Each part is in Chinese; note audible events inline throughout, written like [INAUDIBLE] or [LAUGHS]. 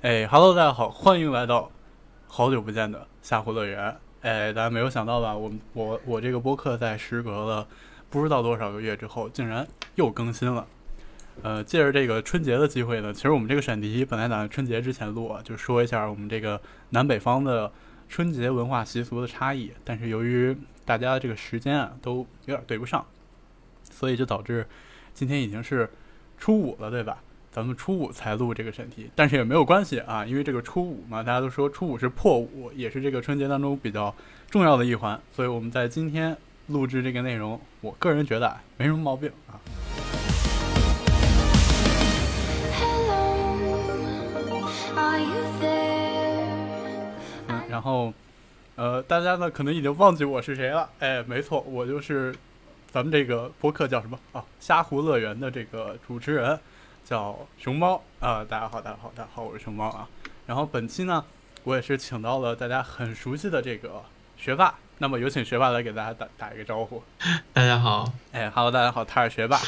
哎，Hello，大家好，欢迎来到好久不见的夏湖乐园。哎，大家没有想到吧？我我我这个播客在时隔了不知道多少个月之后，竟然又更新了。呃，借着这个春节的机会呢，其实我们这个选题本来打算春节之前录，就说一下我们这个南北方的春节文化习俗的差异。但是由于大家这个时间啊都有点对不上，所以就导致今天已经是初五了，对吧？咱们初五才录这个审题，但是也没有关系啊，因为这个初五嘛，大家都说初五是破五，也是这个春节当中比较重要的一环，所以我们在今天录制这个内容，我个人觉得没什么毛病啊。嗯，然后，呃，大家呢可能已经忘记我是谁了，哎，没错，我就是咱们这个播客叫什么啊？虾湖乐园的这个主持人。叫熊猫啊！大家好，大家好，大家好，我是熊猫啊。然后本期呢，我也是请到了大家很熟悉的这个学霸。那么有请学霸来给大家打打一个招呼。大家好，哎哈喽，大家好，他是学霸。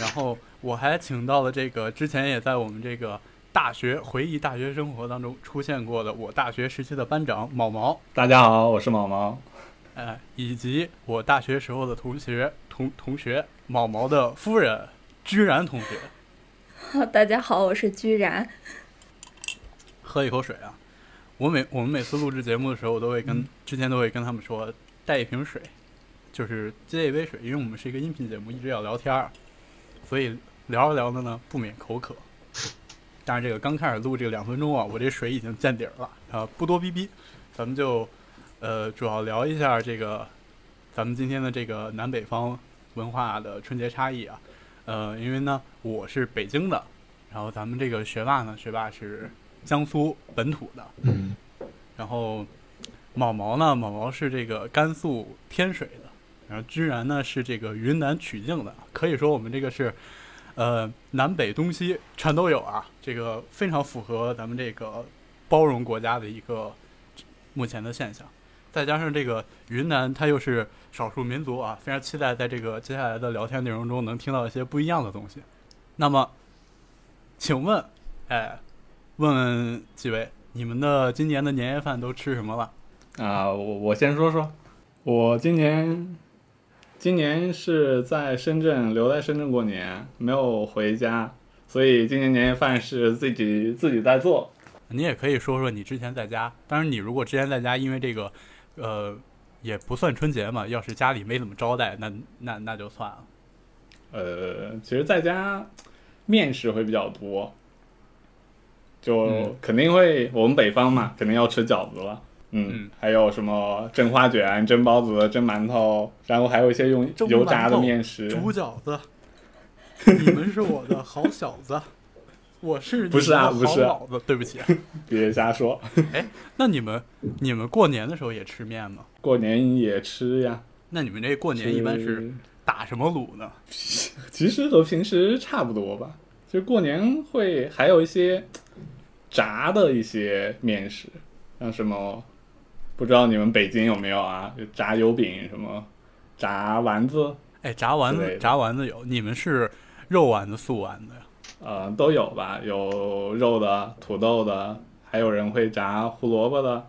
然后我还请到了这个之前也在我们这个大学回忆大学生活当中出现过的我大学时期的班长毛毛。大家好，我是毛毛。哎，以及我大学时候的同学同同学毛毛的夫人居然同学。[LAUGHS] 大家好，我是居然。喝一口水啊！我每我们每次录制节目的时候，我都会跟之前都会跟他们说带一瓶水，就是接一杯水，因为我们是一个音频节目，一直要聊天儿，所以聊着聊着呢不免口渴。但是这个刚开始录这个两分钟啊，我这水已经见底儿了啊，不多逼逼，咱们就呃主要聊一下这个咱们今天的这个南北方文化的春节差异啊。呃，因为呢，我是北京的，然后咱们这个学霸呢，学霸是江苏本土的，嗯，然后毛毛呢，毛毛是这个甘肃天水的，然后居然呢是这个云南曲靖的，可以说我们这个是呃南北东西全都有啊，这个非常符合咱们这个包容国家的一个目前的现象。再加上这个云南，它又是少数民族啊，非常期待在这个接下来的聊天内容中能听到一些不一样的东西。那么，请问，哎，问问几位，你们的今年的年夜饭都吃什么了？啊，我我先说说，我今年今年是在深圳留在深圳过年，没有回家，所以今年年夜饭是自己自己在做。你也可以说说你之前在家，当然你如果之前在家，因为这个。呃，也不算春节嘛。要是家里没怎么招待，那那那就算了。呃，其实在家面食会比较多，就肯定会我们北方嘛，肯定要吃饺子了。嗯，还有什么蒸花卷、蒸包子、蒸馒头，然后还有一些用油炸的面食、煮饺子。[LAUGHS] 你们是我的好小子。我是不是啊？不是，对不起，[LAUGHS] 别瞎说。哎，那你们你们过年的时候也吃面吗？过年也吃呀。那你们这过年一般是打什么卤呢？其实和平时差不多吧。就过年会还有一些炸的一些面食，像什么不知道你们北京有没有啊？炸油饼什么，炸丸子。哎，炸丸子，炸丸子有。你们是肉丸子、素丸子呀？呃，都有吧，有肉的、土豆的，还有人会炸胡萝卜的，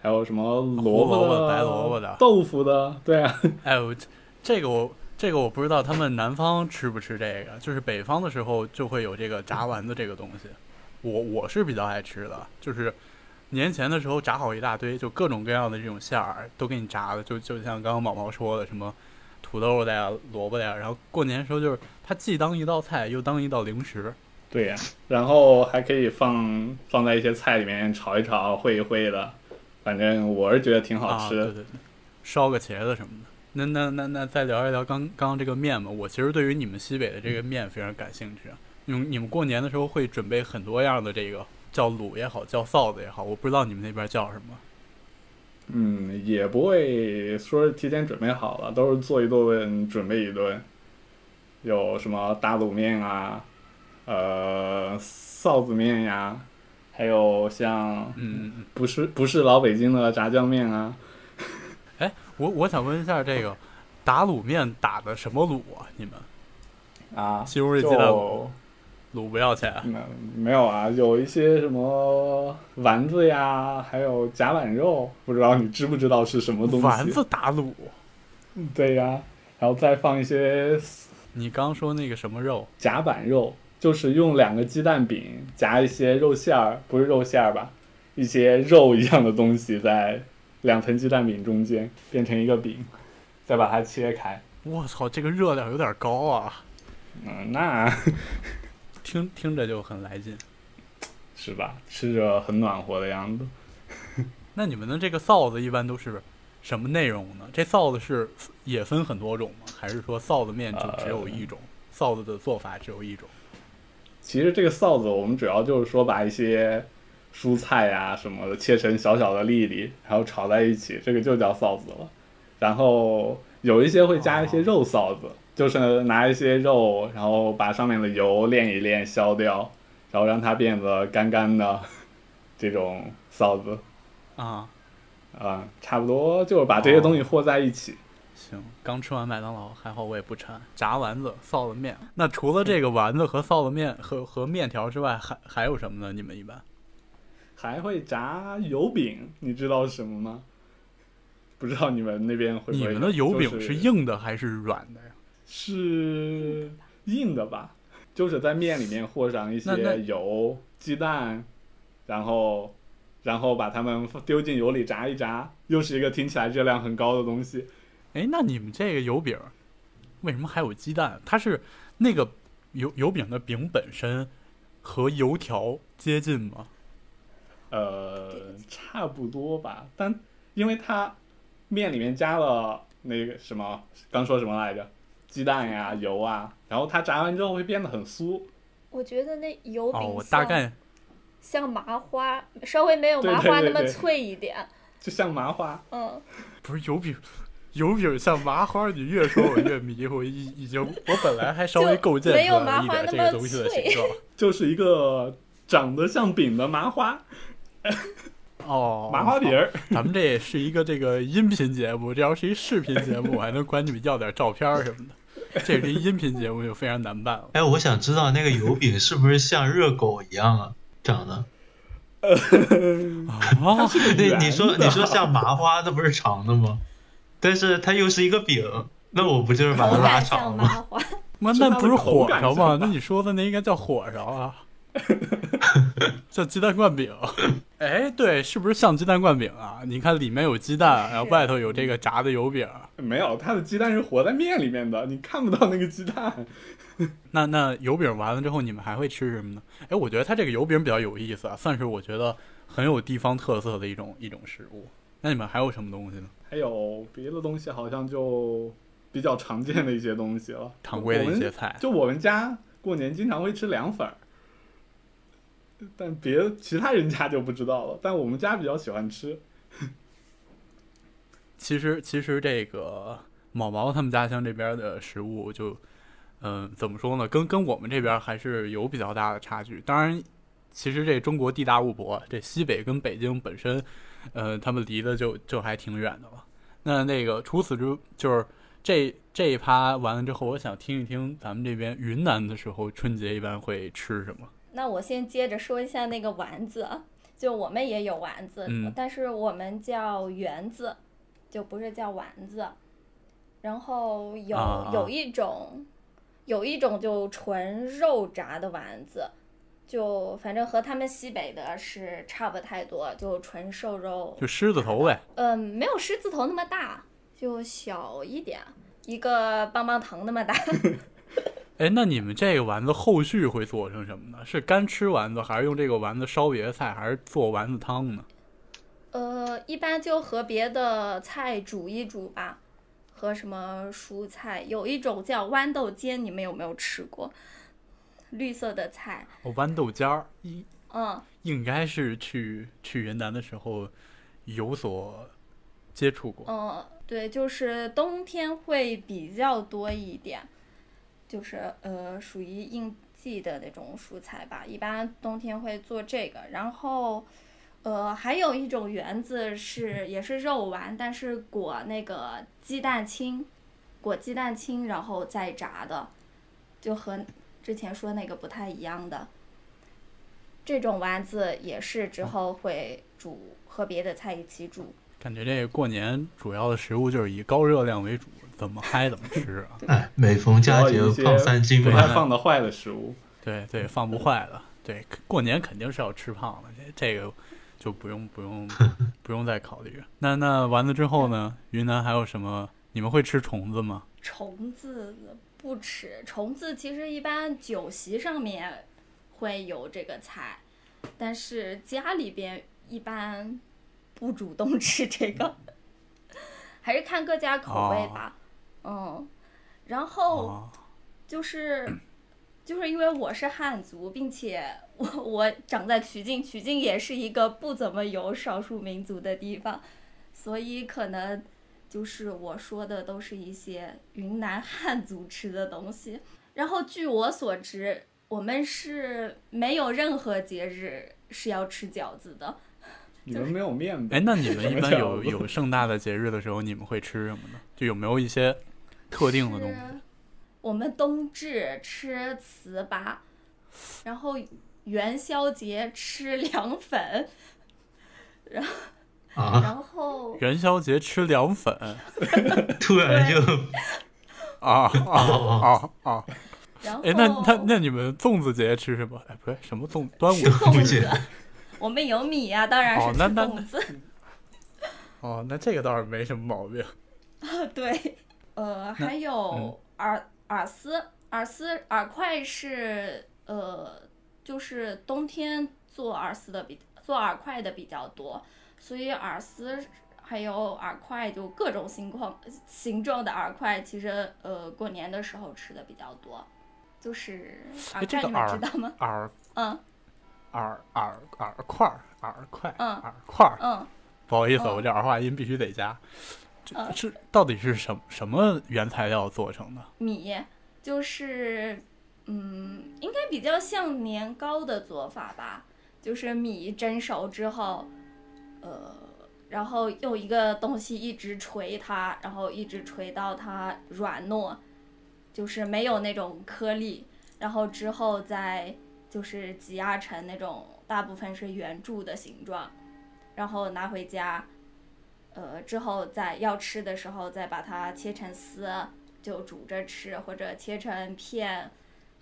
还有什么萝卜的、白萝卜的、豆腐的，对啊。[LAUGHS] 哎，我这个我这个我不知道，他们南方吃不吃这个？就是北方的时候就会有这个炸丸子这个东西，我我是比较爱吃的，就是年前的时候炸好一大堆，就各种各样的这种馅儿都给你炸的，就就像刚刚毛毛说的什么。土豆的呀，萝卜的呀，然后过年的时候就是它既当一道菜，又当一道零食。对呀，然后还可以放放在一些菜里面炒一炒，烩一烩的，反正我是觉得挺好吃。对对对，烧个茄子什么的。那那那那再聊一聊刚刚这个面吧，我其实对于你们西北的这个面非常感兴趣。你们你们过年的时候会准备很多样的这个叫卤也好，叫臊子也好，我不知道你们那边叫什么。嗯，也不会说提前准备好了，都是做一顿准备一顿。有什么打卤面啊，呃，臊子面呀，还有像，嗯，不是不是老北京的炸酱面啊。[LAUGHS] 哎，我我想问一下，这个打卤面打的什么卤啊？你们？啊，西红柿鸡蛋卤。卤不要钱。没没有啊，有一些什么丸子呀，还有甲板肉，不知道你知不知道是什么东西？丸子打卤，对呀，然后再放一些你刚说那个什么肉？夹板肉，就是用两个鸡蛋饼夹一些肉馅儿，不是肉馅儿吧？一些肉一样的东西在两层鸡蛋饼中间变成一个饼，再把它切开。我操，这个热量有点高啊！嗯，那听听着就很来劲。是吧？吃着很暖和的样子。[LAUGHS] 那你们的这个臊子一般都是什么内容呢？这臊子是也分很多种吗？还是说臊子面就只有一种？臊子的做法只有一种？其实这个臊子，我们主要就是说把一些蔬菜呀、什么的切成小小的粒粒，然后炒在一起，这个就叫臊子了。然后有一些会加一些肉臊子，就是拿一些肉，然后把上面的油炼一炼削掉，然后让它变得干干的这种臊子。啊，啊、差不多就是把这些东西和在一起。行，刚吃完麦当劳，还好我也不馋。炸丸子、臊子面。那除了这个丸子和臊子面和和面条之外，还还有什么呢？你们一般？还会炸油饼，你知道是什么吗？不知道你们那边会不会？你们的油饼是硬的还是软的呀？是硬的吧？就是在面里面和上一些油、鸡蛋，然后然后把它们丢进油里炸一炸，又是一个听起来热量很高的东西。哎，那你们这个油饼为什么还有鸡蛋？它是那个油油饼的饼本身和油条接近吗？呃，差不多吧，但因为它面里面加了那个什么，刚说什么来着？鸡蛋呀、油啊，然后它炸完之后会变得很酥。我觉得那油饼哦，我大概像麻花，稍微没有麻花那么对对对脆一点。就像麻花，嗯，不是油饼，油饼像麻花，你越说我越迷糊。已已经，我本来还稍微就构建没有出来一点麻花那么这个东西的脆形状。就是一个长得像饼的麻花哦，[LAUGHS] 麻花饼儿。咱们这也是一个这个音频节目，这要是一视频节目，我还能管你们要点照片什么的。这个音频节目，就非常难办了。哎，我想知道那个油饼是不是像热狗一样啊长得？[LAUGHS] 啊，对，圆你说的你说像麻花，那不是长的吗？但是它又是一个饼，那我不就是把它拉长吗？麻花。那那不是火烧吗？那你说的那应该叫火烧啊，[LAUGHS] 叫鸡蛋灌饼。[LAUGHS] 哎，对，是不是像鸡蛋灌饼啊？你看里面有鸡蛋，然后外头有这个炸的油饼。没有，它的鸡蛋是活在面里面的，你看不到那个鸡蛋。[LAUGHS] 那那油饼完了之后，你们还会吃什么呢？哎，我觉得它这个油饼比较有意思啊，算是我觉得很有地方特色的一种一种食物。那你们还有什么东西呢？还有别的东西，好像就比较常见的一些东西了。常规的一些菜。就我们家过年经常会吃凉粉儿，但别其他人家就不知道了。但我们家比较喜欢吃。[LAUGHS] 其实其实这个毛毛他们家乡这边的食物就，嗯、怎么说呢？跟跟我们这边还是有比较大的差距。当然，其实这中国地大物博，这西北跟北京本身，呃，他们离的就就还挺远的了。那那个除此之就是这这一趴完了之后，我想听一听咱们这边云南的时候春节一般会吃什么？那我先接着说一下那个丸子啊，就我们也有丸子，嗯但是我们叫圆子，就不是叫丸子。然后有、有一种，有一种就纯肉炸的丸子，就反正和他们西北的是差不太多，就纯瘦肉，就狮子头呗。嗯，没有狮子头那么大，就小一点，一个棒棒糖那么大。[LAUGHS] 哎，那你们这个丸子后续会做成什么呢？是干吃丸子，还是用这个丸子烧别的菜，还是做丸子汤呢？呃，一般就和别的菜煮一煮吧，和什么蔬菜，有一种叫豌豆尖，你们有没有吃过？绿色的菜，哦，豌豆尖儿，应嗯，应该是去去云南的时候有所接触过。嗯，对，就是冬天会比较多一点，就是呃属于应季的那种蔬菜吧，一般冬天会做这个。然后呃还有一种圆子是也是肉丸，但是裹那个鸡蛋清，裹鸡蛋清然后再炸的，就和之前说那个不太一样的。这种丸子也是之后会煮和别的菜一起煮。感觉这过年主要的食物就是以高热量为主，怎么嗨怎么吃啊。哎，每逢佳节胖三斤不太嘛。放的坏的食物。对对，放不坏的。对，过年肯定是要吃胖的，这这个就不用不用 [LAUGHS] 不用再考虑。那那完了之后呢？云南还有什么？你们会吃虫子吗？虫子不吃，虫子其实一般酒席上面会有这个菜，但是家里边一般不主动吃这个，还是看各家口味吧。嗯，然后哦，就是就是因为我是汉族，并且我我长在曲靖，曲靖也是一个不怎么有少数民族的地方，所以可能就是我说的都是一些云南汉族吃的东西。然后据我所知，我们是没有任何节日是要吃饺子的。你们没有面呗？哎，那你们一般有有盛大的节日的时候，你们会吃什么呢？就有没有一些特定的东西？我们冬至吃糍粑，然后元宵节吃凉粉，啊，然后元宵节吃凉粉 [LAUGHS] 突然就啊啊啊啊！然后哎，那那那你们粽子节吃什么？哎，不对，什么粽？端午粽子，我们有米呀、当然是吃哦那那粽子。哦，那这个倒是没什么毛病。啊 [LAUGHS] 对，呃，还嗯有饵饵丝，耳丝耳块是呃，就是冬天做耳丝的比做耳块的比较多，所以耳丝还有耳块就各种形况形状的耳块，其实呃过年的时候吃的比较多。就是饵块，你们知道吗？饵嗯饵饵饵块儿饵块嗯饵块儿，嗯，不好意思，嗯我这儿化音必须得加。是到底是什么什么原材料做成的？米就是，嗯，应该比较像年糕的做法吧，就是米蒸熟之后，呃，然后用一个东西一直捶它，然后一直捶到它软糯，就是没有那种颗粒，然后之后再就是挤压成那种大部分是圆柱的形状，然后拿回家。呃，之后再要吃的时候，再把它切成丝，就煮着吃，或者切成片，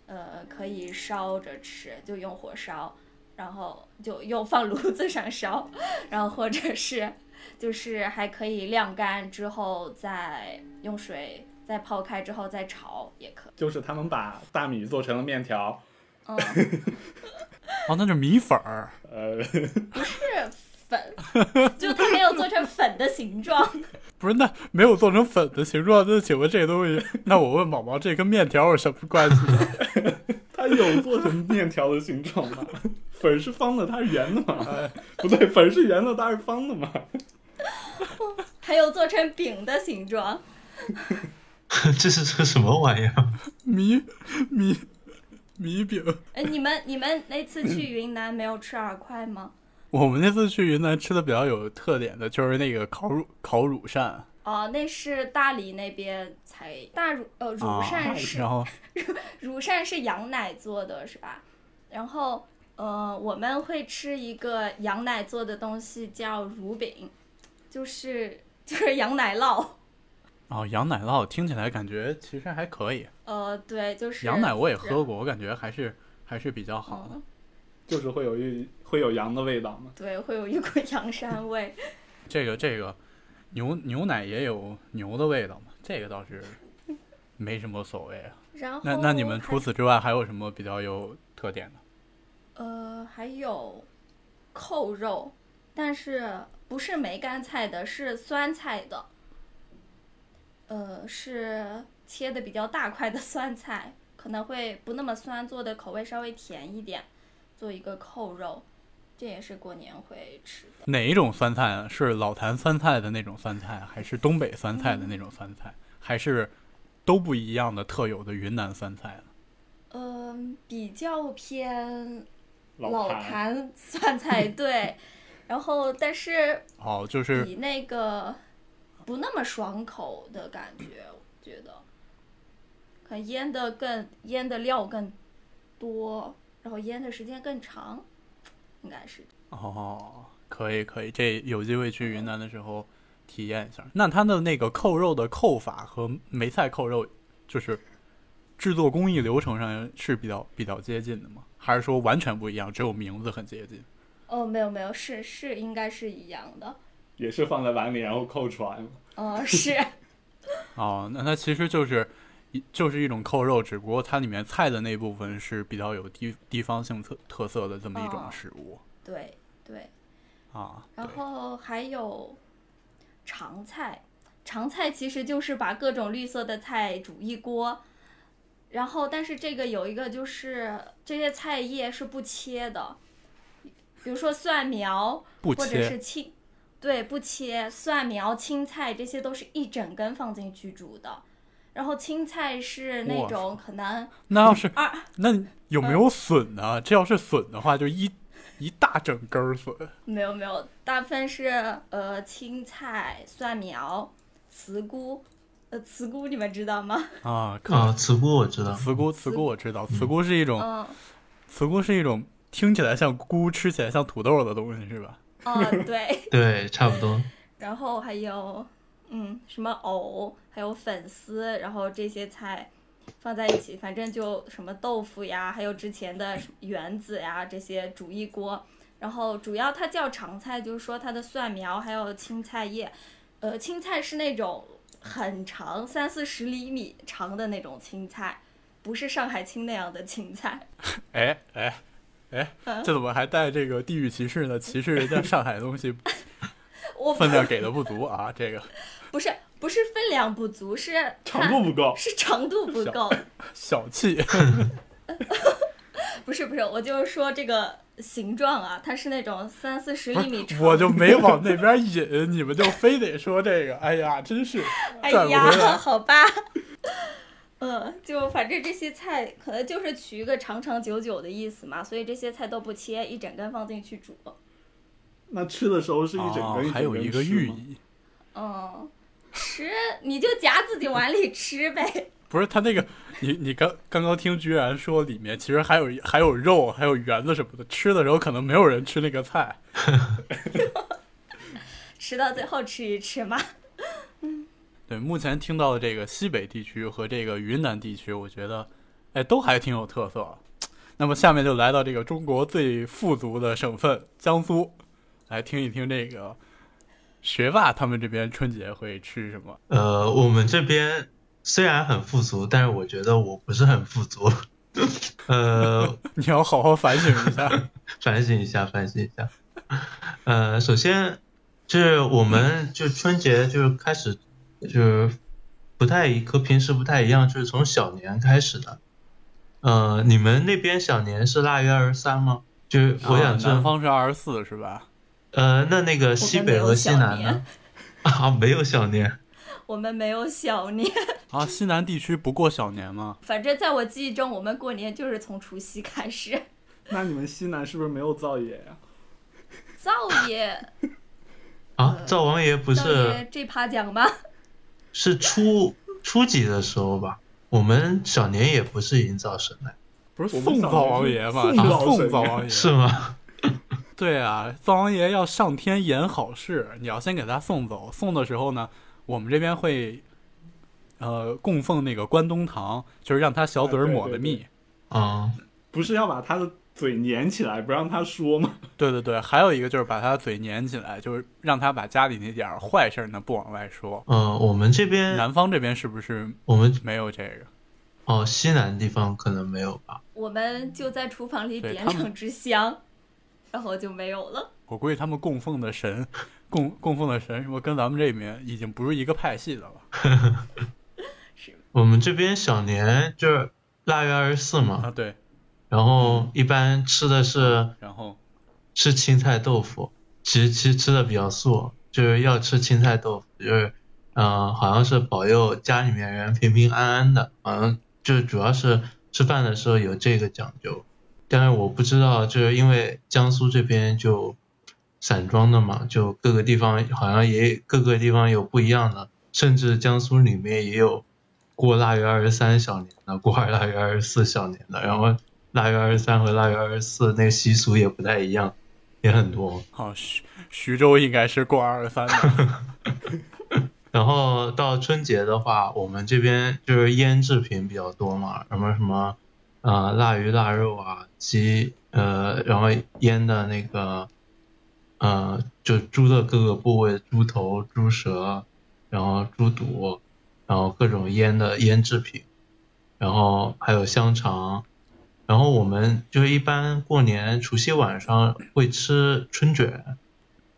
呃，可以烧着吃，就用火烧，然后就又放炉子上烧，然后或者是就是还可以晾干之后再用水再泡开之后再炒也可以。就是他们把大米做成了面条，嗯，[LAUGHS] 哦，那是米粉儿。呃，不是粉，就它没有做成粉的形状。[LAUGHS] 不是，那没有做成粉的形状，那请问这个东西，那我问宝宝，这跟面条有什么关系？[LAUGHS] 它有做成面条的形状吗？粉是方的，它是圆的嘛？哎，不对，粉是圆的，它是方的嘛？[LAUGHS] 还有做成饼的形状，这是个什么玩意儿？米米米饼。哎，你们你们那次去云南没有吃饵块吗？[LAUGHS] 我们那次去云南吃的比较有特点的就是那个烤乳烤乳扇哦，那是大理那边才大乳呃乳啊扇，是、然后 [LAUGHS] 乳扇是羊奶做的是吧？然后呃我们会吃一个羊奶做的东西叫乳饼，就是 [LAUGHS] 就是羊奶酪。哦羊奶酪听起来感觉其实还可以，呃，对，就是羊奶我也喝过，我感觉还是还是比较好的。嗯，就是会有一会有羊的味道吗？对，会有一股羊膻味。[LAUGHS] 这个这个牛牛奶也有牛的味道嘛，这个倒是没什么所谓啊。然后那那你们除此之外还有什么比较有特点的？呃，还有扣肉，但是不是梅干菜的，是酸菜的。呃，是切的比较大块的酸菜，可能会不那么酸，做的口味稍微甜一点，做一个扣肉，这也是过年会吃的。哪一种酸菜啊？是老坛酸菜的那种酸菜，还是东北酸菜的那种酸菜，还是都不一样的特有的云南酸菜呢？嗯、比较偏老坛酸菜，对。[LAUGHS] 然后，但是哦，就是比那个不那么爽口的感觉，我觉得，可能腌的更腌的料更多，然后腌的时间更长，应该是。哦，可以可以，这有机会去云南的时候体验一下。那它的那个扣肉的扣法和梅菜扣肉，就是制作工艺流程上是比较比较接近的吗？还是说完全不一样，只有名字很接近？哦，没有没有，是是应该是一样的。也是放在碗里然后扣出来吗？哦，是。[LAUGHS] 哦，那它其实就是一就是一种扣肉，只不过它里面菜的那部分是比较有地地方性特特色的这么一种哦食物、对对，啊。然后还有长菜，长菜其实就是把各种绿色的菜煮一锅，然后但是这个有一个就是这些菜叶是不切的，比如说蒜苗不或者切是青，对，不切蒜苗、青菜这些都是一整根放进去煮的。然后青菜是那种可能那要是二那有没有笋呢？这要是笋的话，就一一大整根儿笋。没有没有，大部分是呃青菜、蒜苗、茨菇，呃茨菇你们知道吗？啊，可啊，茨菇我知道，茨菇，茨菇我知道，茨菇是一种，嗯，茨菇是一种听起来像菇，吃起来像土豆的东西，是吧？哦对，[LAUGHS] 对，差不多。[LAUGHS] 然后还有嗯什么藕，还有粉丝，然后这些菜放在一起，反正就什么豆腐呀，还有之前的圆子呀这些煮一锅。然后主要它叫常菜，就是说它的蒜苗还有青菜叶，呃青菜是那种很长三四十厘米长的那种青菜，不是上海青那样的青菜。哎哎哎，嗯这怎么还带这个地域歧视呢？歧视人家上海东西 [LAUGHS] 我分量给的不足啊！这个不是不是分量不足，是 [LAUGHS] 长度不够。是长度不够。小气，[LAUGHS] 不是不是，我就是说这个形状啊，它是那种三四十厘米长。我就没往 [LAUGHS] 那边引，你们就非得说这个，哎呀，真是哎呀，好吧。嗯，就反正这些菜可能就是取一个长长久久的意思嘛，所以这些菜都不切，一整根放进去煮。那吃的时候是一整根、哦一整根还有一个寓意，嗯，吃你就夹自己碗里吃呗。[LAUGHS] 不是他那个，你你刚刚刚听居然说里面其实还有还有肉，还有圆子什么的，吃的时候可能没有人吃那个菜。[LAUGHS] 吃到最后吃一吃嘛。嗯对，目前听到的这个西北地区和这个云南地区，我觉得，哎，都还挺有特色。那么下面就来到这个中国最富足的省份江苏，来听一听这个学霸他们这边春节会吃什么。呃，我们这边虽然很富足，但是我觉得我不是很富足。[LAUGHS] 呃，你要好好反省一下。[LAUGHS] 反省一下，反省一下。呃，首先就是我们就春节就是开始就是不太一和平时不太一样，就是从小年开始的。呃，你们那边小年是腊月二十三吗？就是我想知道，啊南方是二十四是吧？呃，那那个西北和西南呢？[LAUGHS] 啊，没有小年。我们没有小年，[LAUGHS] 啊，西南地区不过小年吗？反正在我记忆中，我们过年就是从除夕开始。[LAUGHS] 那你们西南是不是没有灶爷呀、灶爷，啊，灶王爷不是爷这趴讲吗？是初初几的时候吧？我们小年也不是迎灶神的，不是我们小送灶王爷吗？送是灶神呀送灶王爷。是吗？对啊，灶王爷要上天演好事，你要先给他送走。送的时候呢，我们这边会，呃，供奉那个关东糖，就是让他小嘴抹的蜜。啊、不是要把他的嘴粘起来，不让他说吗？对对对，还有一个就是把他嘴粘起来，就是让他把家里那点儿坏事儿呢不往外说。呃，我们这边南方这边是不是我们没有这个？哦，西南地方可能没有吧？我们就在厨房里点两支香，然后就没有了。我估计他们供奉的神，供供奉的神什么跟咱们这边已经不是一个派系的了 [LAUGHS] 是我们这边小年就是腊月二十四啊。嘛，对，然后一般吃的是然后吃青菜豆腐，其实其实吃的比较素，就是要吃青菜豆腐，就是嗯、呃好像是保佑家里面人平平安安的，好像就主要是吃饭的时候有这个讲究。但是我不知道，就是因为江苏这边就散装的嘛，就各个地方好像也各个地方有不一样的，甚至江苏里面也有过腊月二十三小年的，过腊月二十四小年的，然后腊腊月二十三和腊月二十四那个习俗也不太一样，也很多。好，徐徐州应该是过二十三的。[LAUGHS] 然后到春节的话，我们这边就是腌制品比较多嘛，什么什么，呃，腊鱼、腊肉啊，鸡，呃，然后腌的那个，呃，就猪的各个部位，猪头、猪舌，然后猪肚，然后各种腌的腌制品，然后还有香肠，然后我们就是一般过年除夕晚上会吃春卷，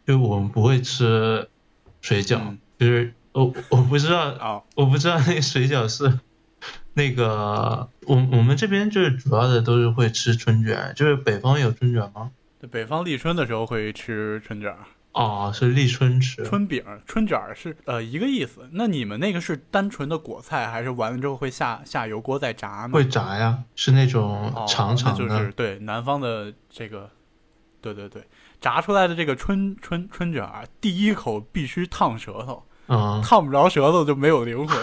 就我们不会吃水饺，嗯。就是我我不知道啊，我不知道那个水饺是那个我我们这边就是主要的都是会吃春卷，就是北方有春卷吗？对北方立春的时候会吃春卷儿、哦，是立春吃。春饼、春卷是呃一个意思。那你们那个是单纯的果菜，还是完了之后会下下油锅再炸呢？会炸呀，是那种哦，长长的，那就是对南方的这个，对对对，炸出来的这个春春春卷儿，第一口必须烫舌头，嗯，烫不着舌头就没有灵魂。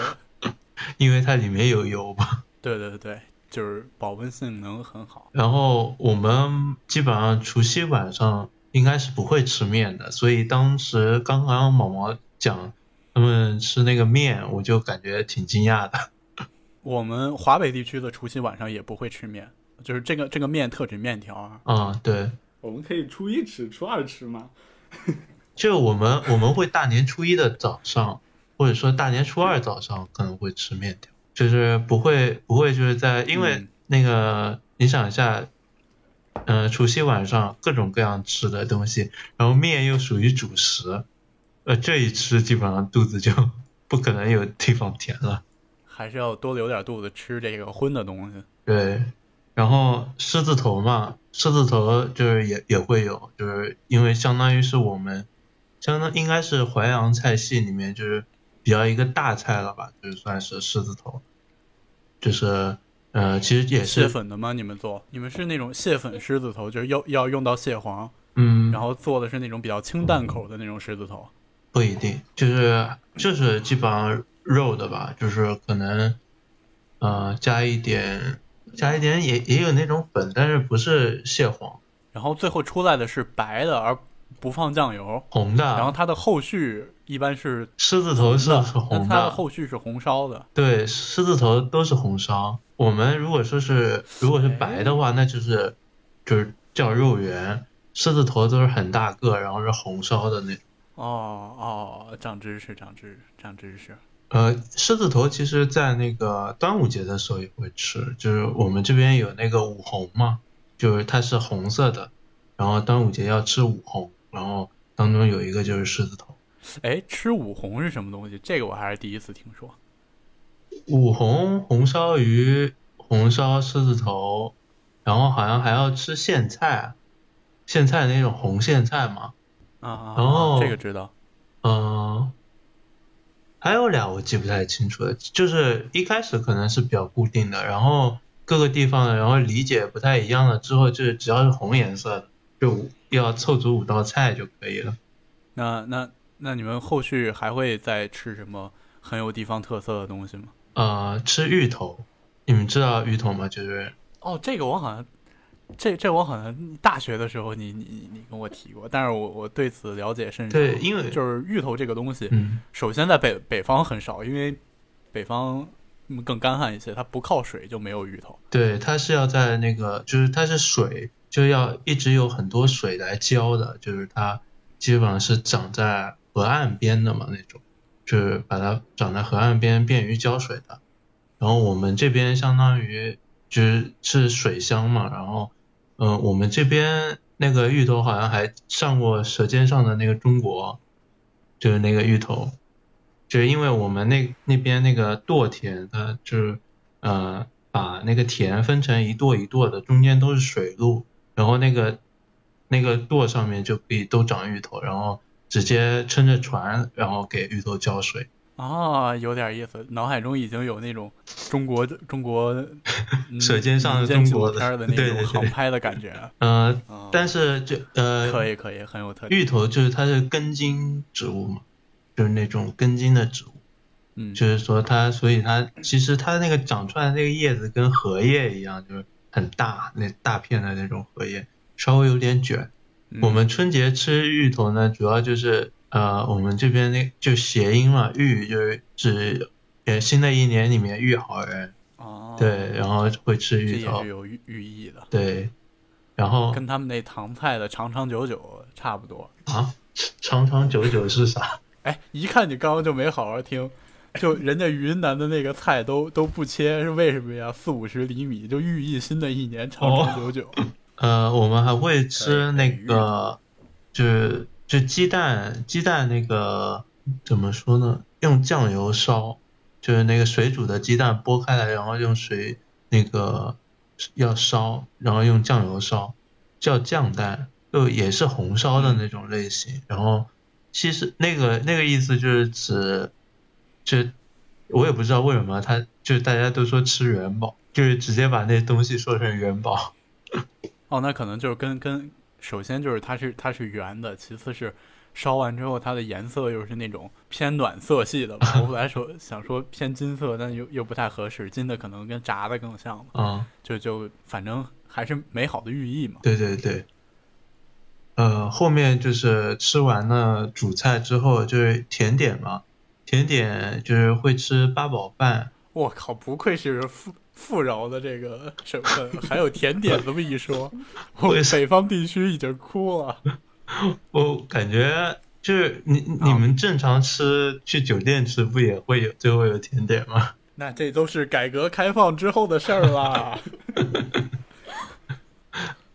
[LAUGHS] 因为它里面有油吧。对对对，就是保温性能很好。然后我们基本上除夕晚上应该是不会吃面的，所以当时刚刚毛毛讲他们吃那个面，我就感觉挺惊讶的。[LAUGHS] 我们华北地区的除夕晚上也不会吃面，就是这个这个面特指面条啊。啊、对，我们可以初一吃，初二吃吗？[LAUGHS] 就我们我们会大年初一的早上，或者说大年初二早上可能会吃面条，就是不会不会就是在因为嗯那个、你想一下，呃，除夕晚上各种各样吃的东西，然后面又属于主食，呃，这一吃基本上肚子就 [LAUGHS] 不可能有地方填了。还是要多留点肚子吃这个荤的东西。对，然后狮子头嘛，狮子头就是也也会有，就是因为相当于是我们，相当应该是淮扬菜系里面就是比较一个大菜了吧，就是算是狮子头，就是呃其实也是蟹粉的吗？你们做？你们是那种蟹粉狮子头，就是要要用到蟹黄，嗯，然后做的是那种比较清淡口的那种狮子头。不一定，就是就是基本上肉的吧，就是可能呃加一点加一点也也有那种粉，但是不是蟹黄，然后最后出来的是白的，而不放酱油。红的，然后它的后续一般是狮子头是是红的后续是红烧的。对，狮子头都是红烧。我们如果说是如果是白的话，那就是就是叫肉圆。狮子头都是很大个，然后是红烧的那种。哦哦，长知识，长知识，长知识。呃，狮子头其实在那个端午节的时候也会吃，就是我们这边有那个五红嘛，就是它是红色的，然后端午节要吃五红，然后当中有一个就是狮子头。哎，吃五红是什么东西？这个我还是第一次听说。五红红烧鱼、红烧狮子头，然后好像还要吃苋菜，苋菜那种红苋菜嘛。啊啊，然后啊这个知道。嗯，还有俩我记不太清楚了，就是一开始可能是比较固定的，然后各个地方的，然后理解不太一样了之后，就是只要是红颜色的，就要凑足五道菜就可以了。那那那你们后续还会再吃什么很有地方特色的东西吗？呃，吃芋头，你们知道芋头吗？就是哦，这个我好像，这这我好像大学的时候你你你跟我提过，但是我我对此了解甚少。对，因为就是芋头这个东西，嗯，首先在北北方很少，因为北方嗯更干旱一些，它不靠水就没有芋头。对，它是要在那个，就是它是水，就要一直有很多水来浇的，就是它基本上是长在河岸边的嘛那种，就是把它长在河岸边，便于浇水的。然后我们这边相当于就是是水乡嘛，然后嗯、我们这边那个芋头好像还上过《舌尖上的那个中国》，就是那个芋头，就是因为我们那那边那个垛田，它就是呃把那个田分成一垛一垛的，中间都是水路，然后那个那个垛上面就可以都长芋头，然后直接撑着船，然后给芋头浇水。哦，有点意思，脑海中已经有那种中国中国 [LAUGHS] 嗯舌尖上的中国的 [LAUGHS] 那种航拍的感觉嗯。但是就呃可以可以，很有特点。芋头就是它是根茎植物嘛，就是那种根茎的植物，嗯，就是说它，所以它其实它那个长出来的那个叶子跟荷叶一样，就是它很大那大片的那种荷叶，稍微有点卷。嗯。我们春节吃芋头呢，主要就是呃，我们这边那就谐音嘛，芋就是指呃新的一年里面遇好人，哦，对，然后会吃芋头。也是，有寓寓意的，对，然后跟他们那唐菜的长长久久差不多。啊，长长久久是啥？哎，一看你刚刚就没好好听，就人家云南的那个菜都都不切，是为什么呀？四五十厘米，就寓意新的一年长长久久。呃，我们还会吃那个，就是就鸡蛋，鸡蛋那个怎么说呢？用酱油烧，就是那个水煮的鸡蛋剥开来，然后用水那个要烧，然后用酱油烧，叫酱蛋，就也是红烧的那种类型。然后其实那个那个意思就是指，就我也不知道为什么他就是大家都说吃元宝，就是直接把那东西说成元宝。哦，那可能就是跟跟，首先就是它是它是圆的，其次是烧完之后它的颜色又是那种偏暖色系的吧。我本来说想说偏金色，但又又不太合适，金的可能跟炸的更像就就反正还是美好的寓意嘛。对对对，呃，后面就是吃完了主菜之后就是甜点嘛，甜点就是会吃八宝饭，我靠，不愧是富富饶的这个省份，还有甜点这么一说，我北方地区已经哭了。[LAUGHS] 我感觉就是你你们正常吃去酒店吃不也会有最后有甜点吗？[LAUGHS] 那这都是改革开放之后的事儿啦。[LAUGHS]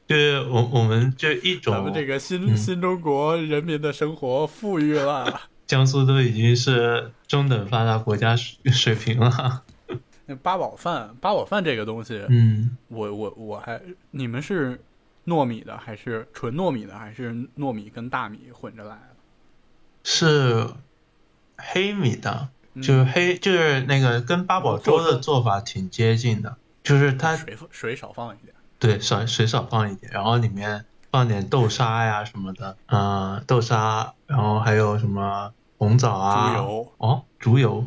就是我我们这一种咱们这个新、嗯新中国人民的生活富裕了。江苏都已经是中等发达国家水水平了，[LAUGHS] 那八宝饭，八宝饭这个东西，嗯，我我我还，你们是糯米的还是纯糯米的，还是糯米跟大米混着来的？是黑米的，嗯就是黑就是那个跟八宝粥的做法挺接近的，就是它水水少放一点。对，少水少放一点，然后里面放点豆沙呀什么的，嗯、豆沙，然后还有什么红枣啊，猪油，哦，猪油，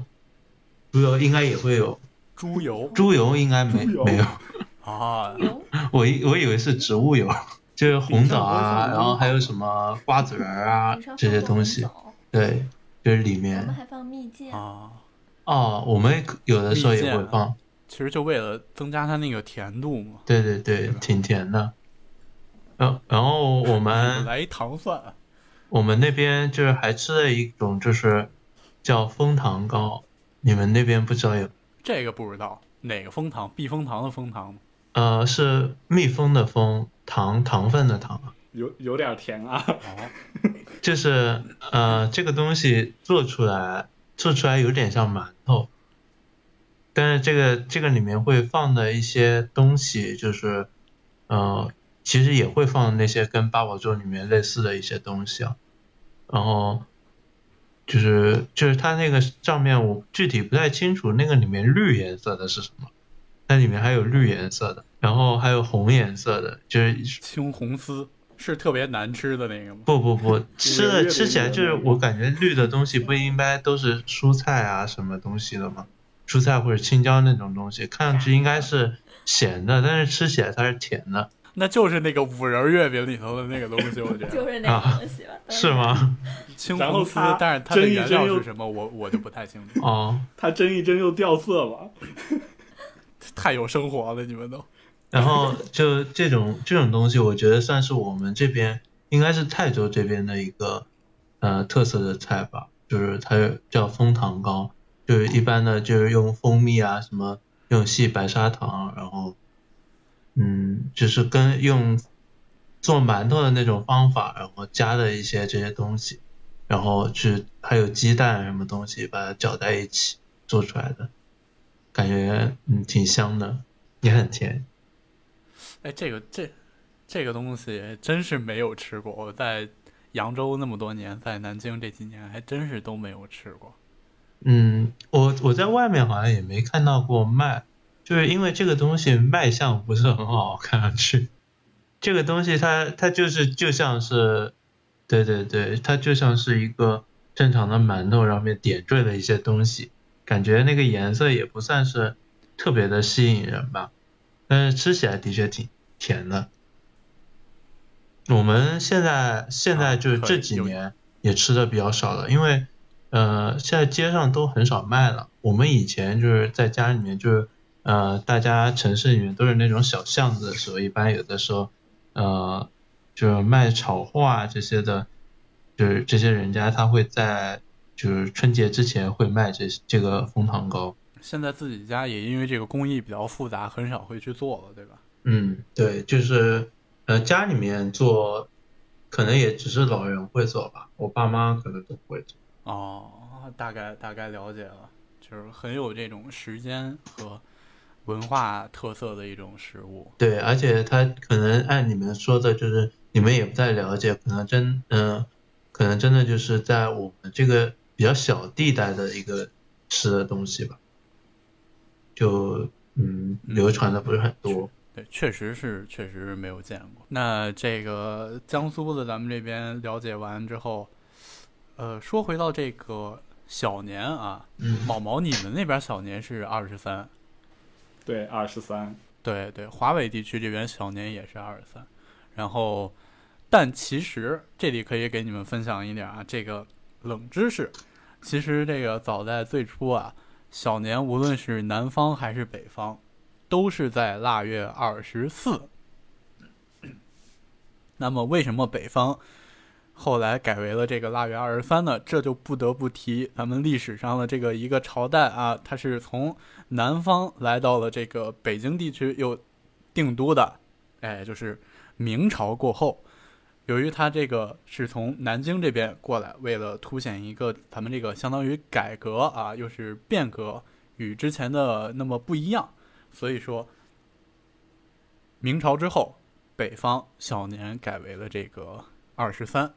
猪油应该也会有，猪油。猪油应该没没有，啊，我以我以为是植物油，就是红枣啊，然后还有什么瓜子仁啊这些东西，对，就是里我们面还放蜜饯，啊，哦，我们有的时候也会放，其实就为了增加它那个甜度嘛。对对对，挺甜的。然然后我们 [LAUGHS] 来一糖蒜，我们那边就是还吃了一种，就是叫蜂糖糕，你们那边不知道有？这个不知道哪个蜂糖，避风塘的蜂糖吗？呃，是蜜蜂的蜂，糖糖分的糖，有有点甜啊，哦，[LAUGHS] 就是呃这个东西做出来做出来有点像馒头，但是这个这个里面会放的一些东西，就是呃其实也会放那些跟八宝粥里面类似的一些东西啊，然后就是就是它那个上面我具体不太清楚，那个里面绿颜色的是什么？它里面还有绿颜色的，然后还有红颜色的，就是青红丝是特别难吃的那个吗？不不不，吃越越了吃起来就是我感觉绿的东西不应该都是蔬菜啊什么东西的吗？蔬菜或者青椒那种东西，看上去应该是咸的，但是吃起来它是甜的，那就是那个五仁月饼里头的那个东西，我觉得就是那个东西吧？是？吗？青然后红丝它，但是它的蒸一原蒸又料是什么，我我就不太清楚。哦，它蒸一蒸又掉色了？[LAUGHS] 太有生活了，你们都。[LAUGHS] 然后就这种这种东西，我觉得算是我们这边应该是泰州这边的一个呃特色的菜吧，就是它叫蜂糖糕，就是一般的就是用蜂蜜啊什么用细白砂糖，然后嗯就是跟用做馒头的那种方法，然后加的一些这些东西，然后去还有鸡蛋什么东西把它搅在一起做出来的，感觉嗯挺香的，也很甜。哎，这个这这个东西真是没有吃过。我在扬州那么多年，在南京这几年还真是都没有吃过。嗯，我我在外面好像也没看到过卖，就是因为这个东西卖相不是很好，看上去。这个东西它它就是就像是，对对对，它就像是一个正常的馒头上面点缀了一些东西，感觉那个颜色也不算是特别的吸引人吧。但是吃起来的确挺甜的。我们现在现在就是这几年也吃的比较少了，因为呃现在街上都很少卖了。我们以前就是在家里面就是呃大家城市里面都是那种小巷子的时候，一般有的时候呃就是卖炒货啊这些的，就是这些人家他会在就是春节之前会卖这这个蜂糖糕。现在自己家也因为这个工艺比较复杂，很少会去做了，对吧？嗯，对，就是呃家里面做，可能也只是老人会做吧，我爸妈可能都不会做。哦，大概大概了解了，就是很有这种时间和文化特色的一种食物。对，而且它可能按你们说的，就是你们也不太了解，可能真嗯、可能真的就是在我们这个比较小地带的一个吃的东西吧，就嗯流传的不是很多。对，确实是，确实是没有见过。那这个江苏的咱们这边了解完之后，呃，说回到这个小年啊，嗯毛毛，你们那边小年是二十三，对，二十三，对对，华北地区这边小年也是二十三，然后，但其实这里可以给你们分享一点啊，这个冷知识，其实这个早在最初啊，小年无论是南方还是北方，都是在腊月二十四。那么为什么北方后来改为了这个腊月二十三呢？这就不得不提咱们历史上的这个一个朝代啊，它是从南方来到了这个北京地区又定都的，哎，就是明朝过后，由于它这个是从南京这边过来，为了凸显一个咱们这个相当于改革啊，又是变革，与之前的那么不一样，所以说明朝之后，北方小年改为了这个二十三，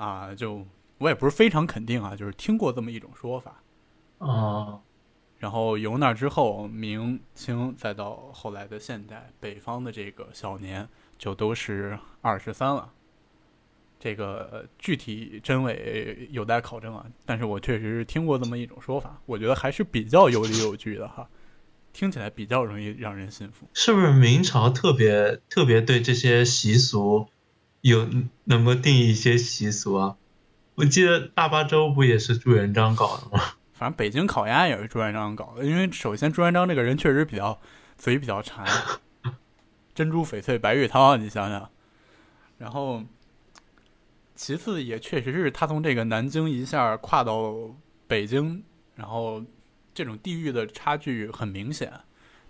啊，就我也不是非常肯定啊，就是听过这么一种说法。哦，然后由那之后，明清再到后来的现代，北方的这个小年就都是二十三了。这个呃具体真伪有待考证啊，但是我确实是听过这么一种说法，我觉得还是比较有理有据的哈，听起来比较容易让人信服。是不是明朝特别特别对这些习俗有能够定义一些习俗啊？我记得大巴粥不也是朱元璋搞的吗？[LAUGHS] 反正北京烤鸭也是朱元璋搞的，因为首先朱元璋这个人确实比较嘴比较馋，[LAUGHS] 珍珠翡翠白玉汤，你想想，然后其次也确实是他从这个南京一下跨到北京，然后这种地域的差距很明显，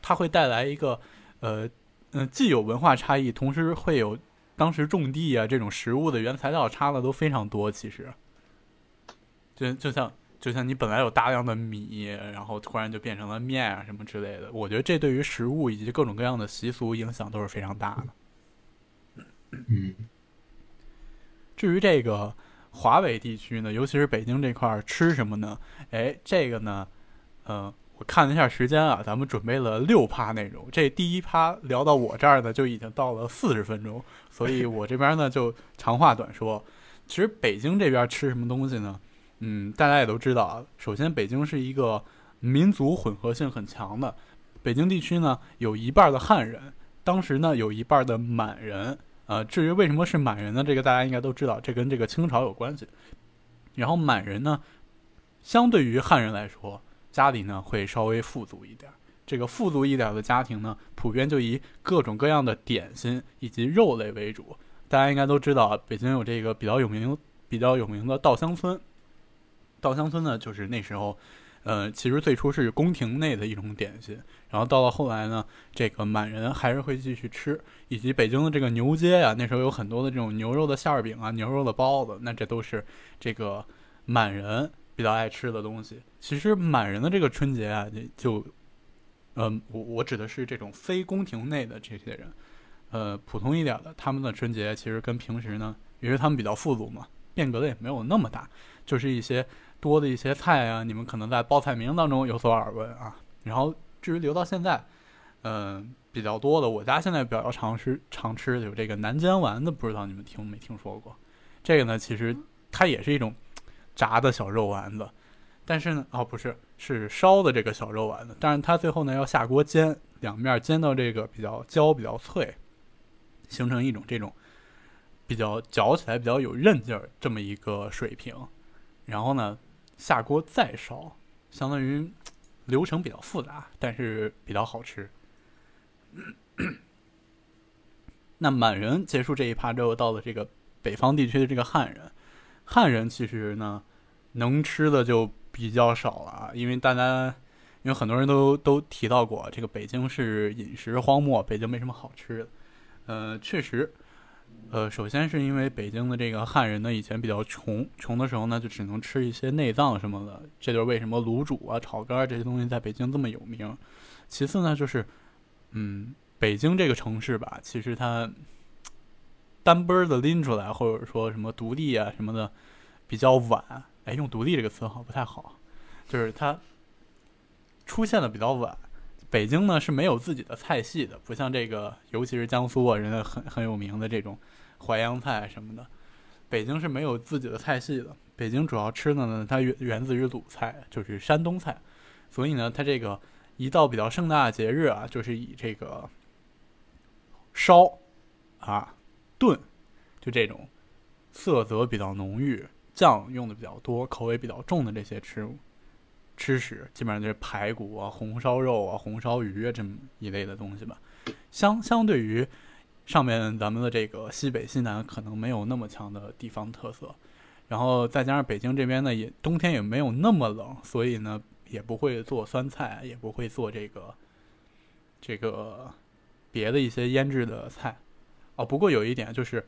它会带来一个呃嗯、呃既有文化差异，同时会有当时种地啊这种食物的原材料差的都非常多，其实就就像。就像你本来有大量的米，然后突然就变成了面啊什么之类的，我觉得这对于食物以及各种各样的习俗影响都是非常大的。嗯，至于这个华北地区呢，尤其是北京这块儿吃什么呢？哎，这个呢，呃，我看了一下时间啊，咱们准备了六趴内容，这第一趴聊到我这儿呢，就已经到了四十分钟，所以我这边呢就长话短说。其实北京这边吃什么东西呢？嗯，大家也都知道啊。首先，北京是一个民族混合性很强的，北京地区呢有一半的汉人，当时呢有一半的满人。呃，至于为什么是满人呢？这个大家应该都知道，这跟这个清朝有关系。然后满人呢，相对于汉人来说，家里呢会稍微富足一点。这个富足一点的家庭呢，普遍就以各种各样的点心以及肉类为主。大家应该都知道，北京有这个比较有名、比较有名的稻香村。稻香村呢，就是那时候，呃，其实最初是宫廷内的一种点心，然后到了后来呢，这个满人还是会继续吃，以及北京的这个牛街呀、那时候有很多的这种牛肉的馅儿饼啊、牛肉的包子，那这都是这个满人比较爱吃的东西。其实满人的这个春节啊，就，嗯、我我指的是这种非宫廷内的这些人，呃，普通一点的，他们的春节其实跟平时呢，因为他们比较富足嘛，变革的也没有那么大，就是一些多的一些菜啊，你们可能在报菜名当中有所耳闻啊。然后至于留到现在，嗯、比较多的，我家现在比较常吃常吃的有这个南煎丸子，不知道你们听没听说过？这个呢，其实它也是一种炸的小肉丸子，但是呢，哦，不是，是烧的这个小肉丸子，但是它最后呢要下锅煎，两面煎到这个比较焦、比较脆，形成一种这种比较嚼起来比较有韧劲儿这么一个水平，然后呢下锅再烧，相当于流程比较复杂，但是比较好吃。那满人结束这一趴之后，到了这个北方地区的这个汉人，汉人其实呢能吃的就比较少了啊，因为大家因为很多人都都提到过，这个北京是饮食荒漠，北京没什么好吃的。呃，确实，呃，首先是因为北京的这个汉人呢以前比较穷，穷的时候呢就只能吃一些内脏什么的，这就是为什么卤煮啊、炒肝这些东西在北京这么有名。其次呢，就是嗯。北京这个城市吧，其实它单奔的拎出来，或者说什么独立啊什么的，比较晚。哎，用“独立”这个词好不太好，就是它出现的比较晚。北京呢是没有自己的菜系的，不像这个，尤其是江苏啊，人家很很有名的这种淮扬菜什么的。北京是没有自己的菜系的。北京主要吃的呢，它源源自于鲁菜，就是山东菜。所以呢，它这个一到比较盛大的节日啊，就是以这个。烧，啊，炖，就这种色泽比较浓郁、酱用的比较多、口味比较重的这些吃吃食，基本上就是排骨啊、红烧肉啊、红烧鱼啊这么一类的东西吧。相相对于上面咱们的这个西北西南，可能没有那么强的地方特色。然后再加上北京这边呢，也冬天也没有那么冷，所以呢也不会做酸菜，也不会做这个这个。别的一些腌制的菜，哦，不过有一点就是，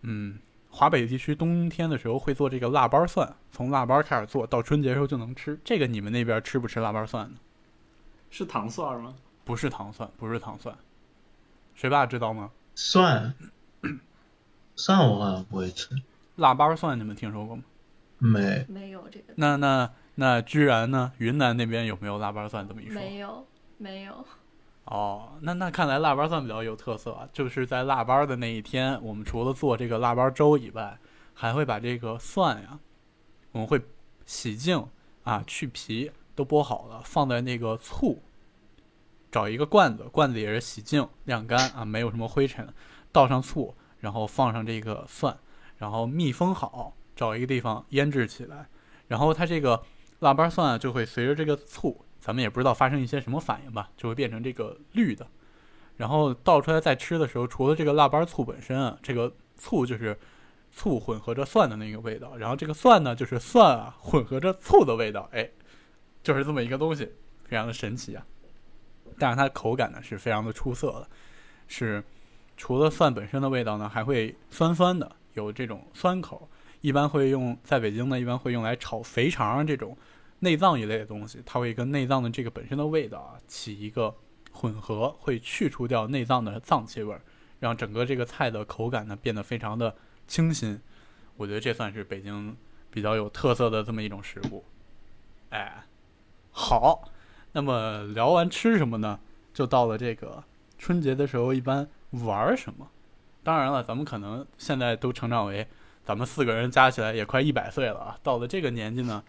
嗯，华北地区冬天的时候会做这个腊八蒜，从腊八开始做到春节时候就能吃。这个你们那边吃不吃腊八蒜呢？是糖蒜吗？不是糖蒜，不是糖蒜。学霸知道吗？蒜，[COUGHS] 蒜我好像不会吃。腊八蒜你们听说过吗？没，没有这个。那那那居然呢？云南那边有没有腊八蒜这么一说？没有，没有。哦，那那看来腊八蒜比较有特色啊！就是在腊八的那一天，我们除了做这个腊八粥以外，还会把这个蒜呀，我们会洗净啊，去皮都剥好了，放在那个醋，找一个罐子，罐子也是洗净晾干啊，没有什么灰尘，倒上醋，然后放上这个蒜，然后密封好，找一个地方腌制起来，然后它这个腊八蒜就会随着这个醋。咱们也不知道发生一些什么反应吧，就会变成这个绿的，然后倒出来再吃的时候，除了这个腊八醋本身啊，这个醋就是醋混合着蒜的那个味道，然后这个蒜呢就是蒜啊混合着醋的味道，哎，就是这么一个东西，非常的神奇啊。但是它口感呢是非常的出色的，是除了蒜本身的味道呢，还会酸酸的，有这种酸口，一般会用在北京呢，一般会用来炒肥肠这种。内脏一类的东西，它会跟内脏的这个本身的味道啊起一个混合，会去除掉内脏的脏气味，让整个这个菜的口感呢变得非常的清新。我觉得这算是北京比较有特色的这么一种食物。哎，好，那么聊完吃什么呢？就到了这个春节的时候，一般玩什么？当然了，咱们可能现在都成长为咱们四个人加起来也快一百岁了啊，到了这个年纪呢。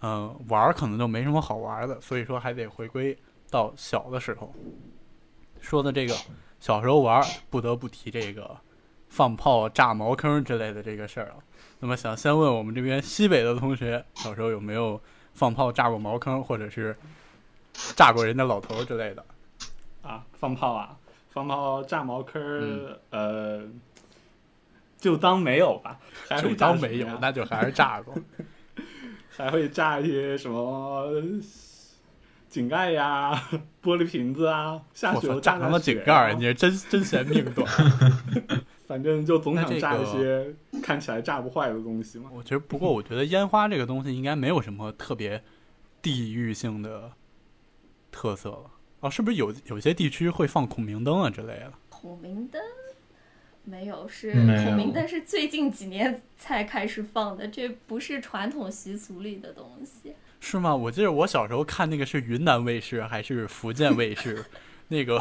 嗯，玩可能就没什么好玩的，所以说还得回归到小的时候。说的这个 [LAUGHS] 小时候玩，不得不提这个放炮炸茅坑之类的这个事儿了。那么想先问我们这边西北的同学，小时候有没有放炮炸过茅坑，或者是炸过人家老头之类的？啊，放炮啊，放炮炸茅坑，呃，就当没有吧，就当没有，那就还是炸过。[LAUGHS] 还会炸一些什么井盖呀、[LAUGHS] 玻璃瓶子啊，下雪炸成了井盖，你是真 [LAUGHS] 真嫌命短。[LAUGHS] 反正就总想炸一些看起来炸不坏的东西嘛。我觉得，不过我觉得烟花这个东西应该没有什么特别地域性的特色了。哦，是不是有有些地区会放孔明灯啊之类的？孔明灯。没有，是孔明但是最近几年才开始放的，这不是传统习俗里的东西。是吗？我记得我小时候看那个是云南卫视还是福建卫视，[LAUGHS] 那个，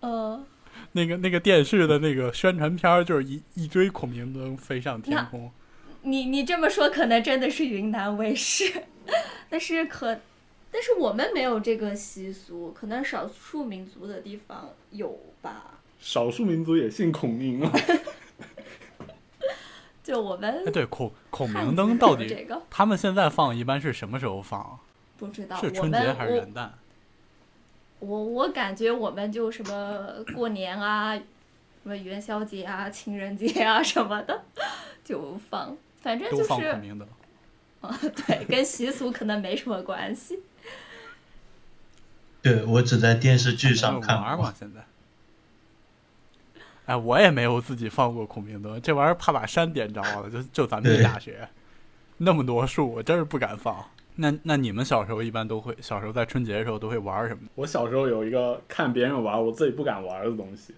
呃，那个那个电视的那个宣传片就是一一堆孔明灯飞上天空。你你这么说，可能真的是云南卫视，[LAUGHS] 但是可但是我们没有这个习俗，可能少数民族的地方有吧。少数民族也姓孔明啊。[LAUGHS] 就我们哎，对，孔孔明灯到底这个他们现在放一般是什么时候放？不知道，是春节还是元旦？我我感觉我们就什么过年啊，什么元宵节啊、情人节啊 [LAUGHS] 什么的就放，反正就是放孔明灯。[LAUGHS] 对，跟习俗可能没什么关系。对我只在电视剧上看过玩嘛，。现在。哎，我也没有自己放过孔明灯，这玩意儿怕把山点着了。就就咱们这对大学，那么多树，我真是不敢放。那那你们小时候一般都会，小时候在春节的时候都会玩什么？我小时候有一个看别人玩，我自己不敢玩的东西，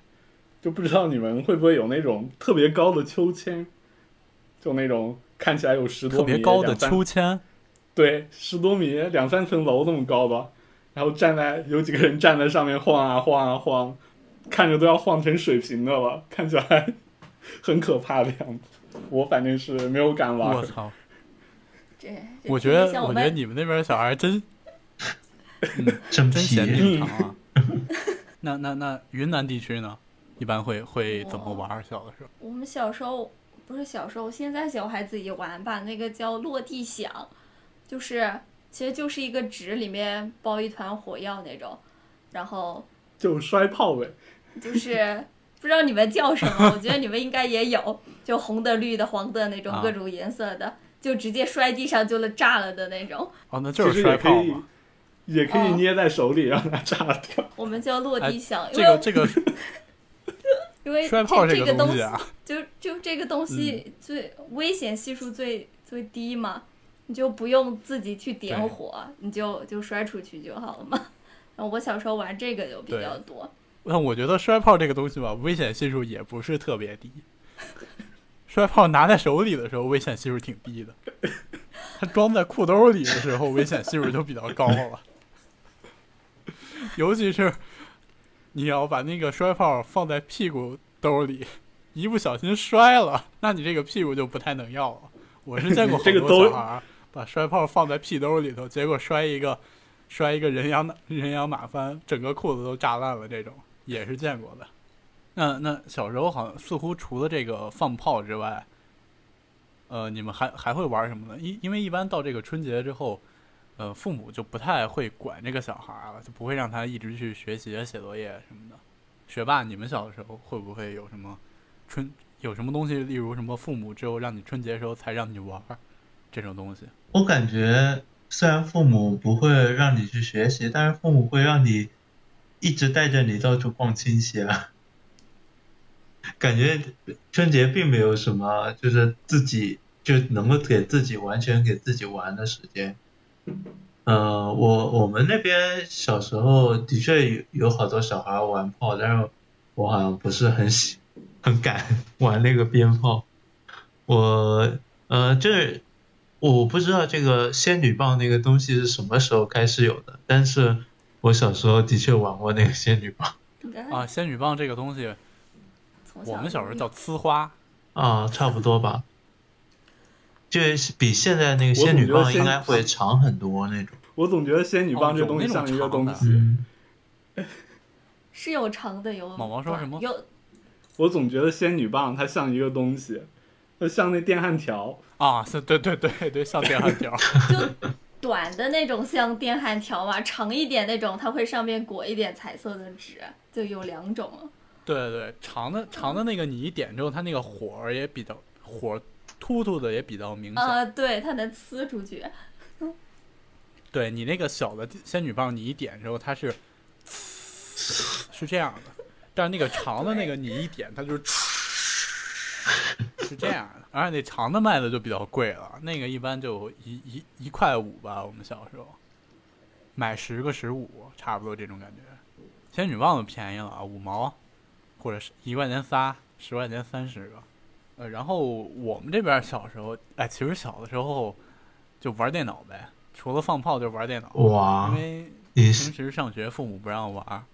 就不知道你们会不会有那种特别高的秋千，就那种看起来有十多米、特别高的秋千，对，十多米、两三层楼那么高吧，然后站在有几个人站在上面晃啊晃啊晃，看着都要晃成水平的了，看起来 [LAUGHS] 很可怕的样子。我反正是没有敢玩我。操！这我觉得，我觉得你们那边小孩真真真闲皮，挺长啊。那那那云南地区呢？一般会会怎么玩？小的时候我们小时候不是小时候，现在小孩自己玩吧，那个叫落地响，就是其实就是一个纸里面包一团火药那种，然后就摔炮呗，就是不知道你们叫什么，[LAUGHS] 我觉得你们应该也有，就红的、绿的、黄的那种啊各种颜色的，就直接摔地上就了炸了的那种，哦，那就其是摔实也可以炮嘛。，也可以哦捏在手里让它炸掉。我们叫落地响，因这为个这个 [LAUGHS] 因为摔炮这个东西啊，就就这个东嗯西最、危险系数最最低嘛，你就不用自己去点火，你就就摔出去就好了嘛。然后我小时候玩这个就比较多，那我觉得摔炮这个东西吧，危险系数也不是特别低。摔炮拿在手里的时候，危险系数挺低的；它装在裤兜里的时候，危险系数就比较高了。尤其是你要把那个摔炮放在屁股兜里，一不小心摔了，那你这个屁股就不太能要了。我是见过好多小孩把摔炮放在屁兜里头，结果摔一个摔一个人仰 [LAUGHS] 人仰马翻，整个裤子都炸烂了，这种也是见过的。那那小时候好像似乎除了这个放炮之外，呃，你们还还会玩什么呢？因因为一般到这个春节之后，呃，父母就不太会管这个小孩了，就不会让他一直去学习、写作业什么的。学霸，你们小的时候会不会有什么春有什么东西，例如什么父母只有让你春节的时候才让你玩这种东西？我感觉虽然父母不会让你去学习，但是父母会让你一直带着你到处逛亲戚啊。感觉春节并没有什么，就是自己就能够给自己完全给自己玩的时间。呃，我我们那边小时候的确有有好多小孩玩炮，但是我好像不是很喜很敢 [LAUGHS] 玩那个鞭炮。我呃，就是我不知道这个仙女棒那个东西是什么时候开始有的，但是我小时候的确玩过那个仙女棒啊，仙女棒这个东西，我们小时候叫呲花，啊，差不多吧。就是比现在那个仙女棒应该会长很多那种。我总觉得仙女棒哦这东西像一个东西，嗯，是有长的有毛毛说什么？有。我总觉得仙女棒它像一个东西，它像那电焊条。啊，是对对对对，像电焊条。就 [LAUGHS] 短的那种像电焊条嘛，长一点那种它会上面裹一点彩色的纸，就有两种。对对对，长的长的那个你一点之后，它那个火儿也比较火突突的也比较明显。啊、对，它能呲出去。[LAUGHS] 对你那个小的仙女棒，你一点之后它是是这样的，但是那个长的那个你一点它就是 [LAUGHS] 是这样的，而且那长的麦子就比较贵了，那个一般就一一一块五吧，我们小时候买十个十五，差不多这种感觉。仙女棒就便宜了啊，五毛或者是一块钱仨，十块钱三十个。呃，然后我们这边小时候，哎，其实小的时候就玩电脑呗，除了放炮就玩电脑，哇因，为你平时上学父母不让玩。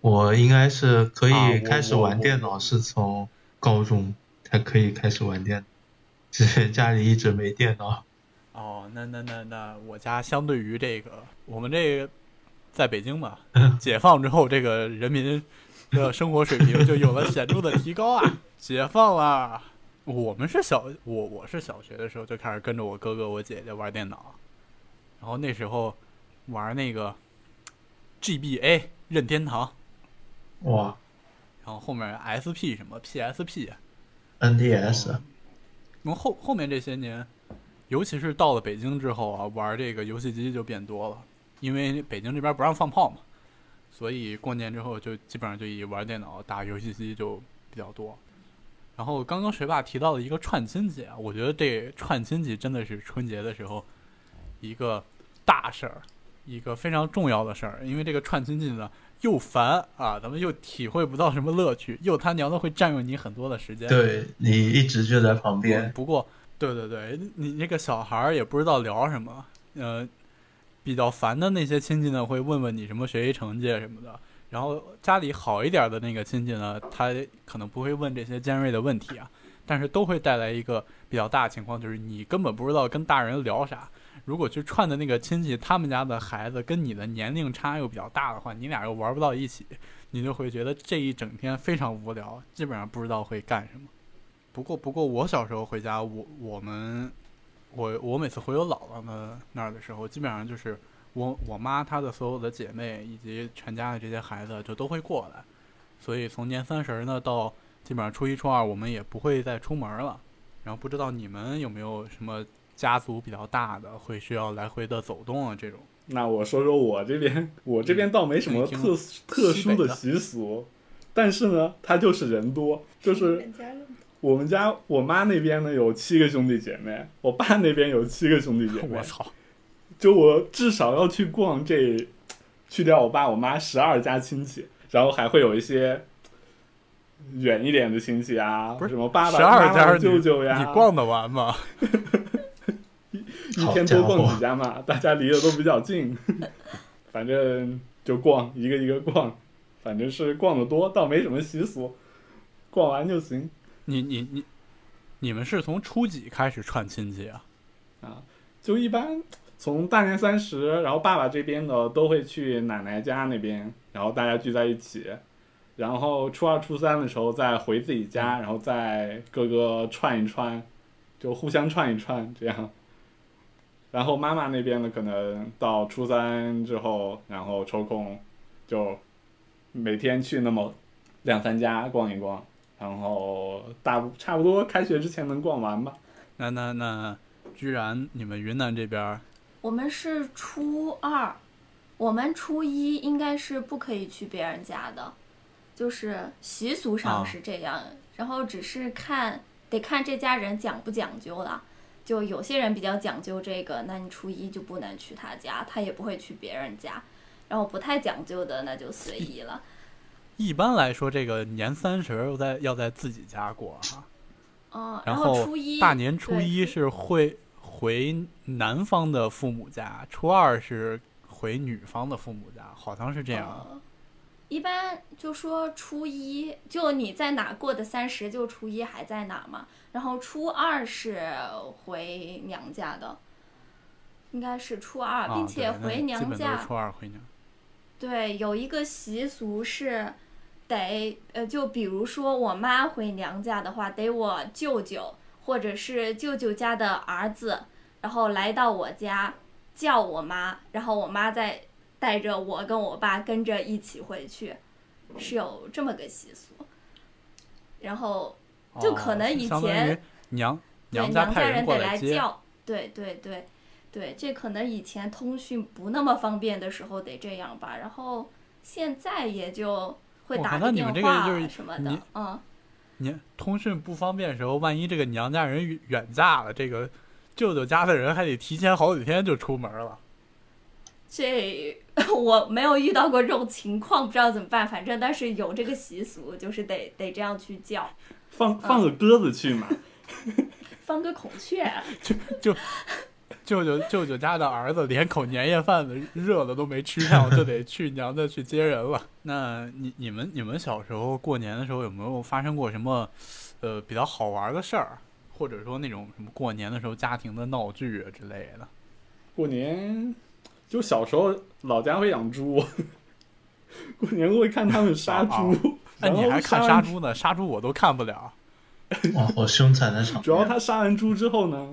我应该是可以开始玩电脑，是从高中才可以开始玩电脑，只是家里一直没电脑。哦，那那那那我家相对于这个，我们这个在北京嘛，解放之后，这个人民的生活水平就有了显著的提高啊！[LAUGHS] 解放了，我们是小我我是小学的时候就开始跟着我哥哥我姐姐玩电脑，然后那时候玩那个 GBA 任天堂，哇然后后面 SP 什么 PSP，，NDS，然后后后面这些年，尤其是到了北京之后啊，玩这个游戏机就变多了，因为北京这边不让放炮嘛，所以过年之后就基本上就以玩电脑、打游戏机就比较多。然后刚刚学霸提到了一个串亲戚啊，我觉得这串亲戚真的是春节的时候一个大事儿，一个非常重要的事儿，因为这个串亲戚呢又烦啊，咱们又体会不到什么乐趣，[LAUGHS] 又他娘的会占用你很多的时间。对你一直就在旁边，不过，对对对，你那个小孩儿也不知道聊什么，呃，比较烦的那些亲戚呢，会问问你什么学习成绩什么的。然后家里好一点的那个亲戚呢，他可能不会问这些尖锐的问题啊，但是都会带来一个比较大的情况，就是你根本不知道跟大人聊啥。如果去串的那个亲戚，他们家的孩子跟你的年龄差又比较大的话，你俩又玩不到一起，你就会觉得这一整天非常无聊，基本上不知道会干什么。不过，不过我小时候回家，我我们我我每次回我姥姥那那儿的时候，基本上就是我我妈她的所有的姐妹以及全家的这些孩子就都会过来，所以从年三十儿呢到基本上初一初二，我们也不会再出门了。然后不知道你们有没有什么家族比较大的，会需要来回的走动啊这种？那我说说我这边，[LAUGHS] 我这边倒没什么听特特殊的习俗，但是呢，它就是人多，[LAUGHS] 就是我们家我妈那边呢有七个兄弟姐妹，我爸那边有七个兄弟姐妹 [LAUGHS] 我，操！就我至少要去逛这，去掉我爸我妈十二家亲戚，然后还会有一些远一点的亲戚啊，不是什么爸爸、十二妈妈家舅舅呀，你逛得完吗？一天多逛几家嘛，[LAUGHS] 大家离得都比较近，[LAUGHS] 反正就逛一个一个逛，反正是逛的多，倒没什么习俗，逛完就行你你你你们是从初几开始串亲戚啊？啊。就一般从大年三十，然后爸爸这边的都会去奶奶家那边，然后大家聚在一起，然后初二、初三的时候再回自己家，然后再各个串一串，就互相串一串这样。然后妈妈那边呢，可能到初三之后，然后抽空就每天去那么两三家逛一逛，然后大差不多开学之前能逛完吧。那那那，居然你们云南这边我们是初二，我们初一应该是不可以去别人家的，就是习俗上啊是这样，然后只是看得看这家人讲不讲究了。就有些人比较讲究这个，那你初一就不能去他家，他也不会去别人家。然后不太讲究的，那就随意了。[LAUGHS] 一般来说，这个年三十儿要在要在自己家过哈，哦，然后初一大年初一是会回男方的父母家，初二是回女方的父母家，好像是这样。呃一般就说初一，就你在哪过的三十，就初一还在哪嘛。然后初二是回娘家的，应该是初二，啊并且回娘家是初二回娘。对，有一个习俗是得呃，就比如说我妈回娘家的话，得我舅舅或者是舅舅家的儿子，然后来到我家叫我妈，然后我妈再带着我跟我爸跟着一起回去，是有这么个习俗。然后就可能哦以前娘娘家人过家人得来，叫，对对对对，这可能以前通讯不那么方便的时候得这样吧，然后现在也就会打个靠那你们这个电话就是什么的，嗯，你通讯不方便的时候，万一这个娘家人远远嫁了，这个舅舅家的人还得提前好几天就出门了。这 [LAUGHS] 我没有遇到过这种情况，不知道怎么办，反正但是有这个习俗，就是得得这样去叫，放放个鸽子去嘛，[LAUGHS] 放个孔雀，[LAUGHS] 就就舅舅舅舅家的儿子连口年夜饭的热的都没吃上，就得去娘家去接人了。那你你们你们小时候过年的时候有没有发生过什么呃比较好玩的事儿，或者说那种什么过年的时候家庭的闹剧啊之类的？过年就小时候老家会养猪，[LAUGHS] 过年会看他们杀猪。[LAUGHS] 啊你还看杀猪呢？杀猪我都看不了。哇，好凶残的场面。主要他杀完猪之后呢，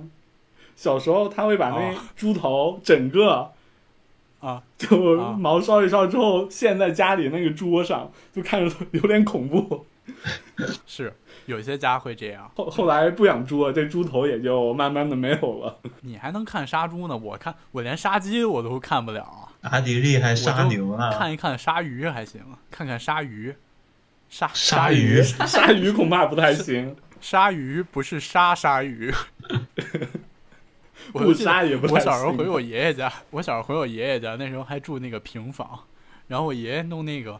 小时候他会把那哦猪头整个啊就啊毛烧一烧之后陷在家里那个桌上，就看着有点恐怖。[LAUGHS] 是有些家会这样。后后来不养猪了，这猪头也就慢慢的没有了。[LAUGHS] 你还能看杀猪呢？我看我连杀鸡我都看不了啊。阿迪力还杀牛呢，看一看鲨鱼还行，看看鲨鱼，鲨鲨鱼鱼，[LAUGHS] 鲨鱼恐怕不太行，鲨鱼不是杀鲨鱼。我不记得杀也不太我小时候回我爷爷家，我小时候回我爷爷家，那时候还住那个平房，然后我爷爷弄那个，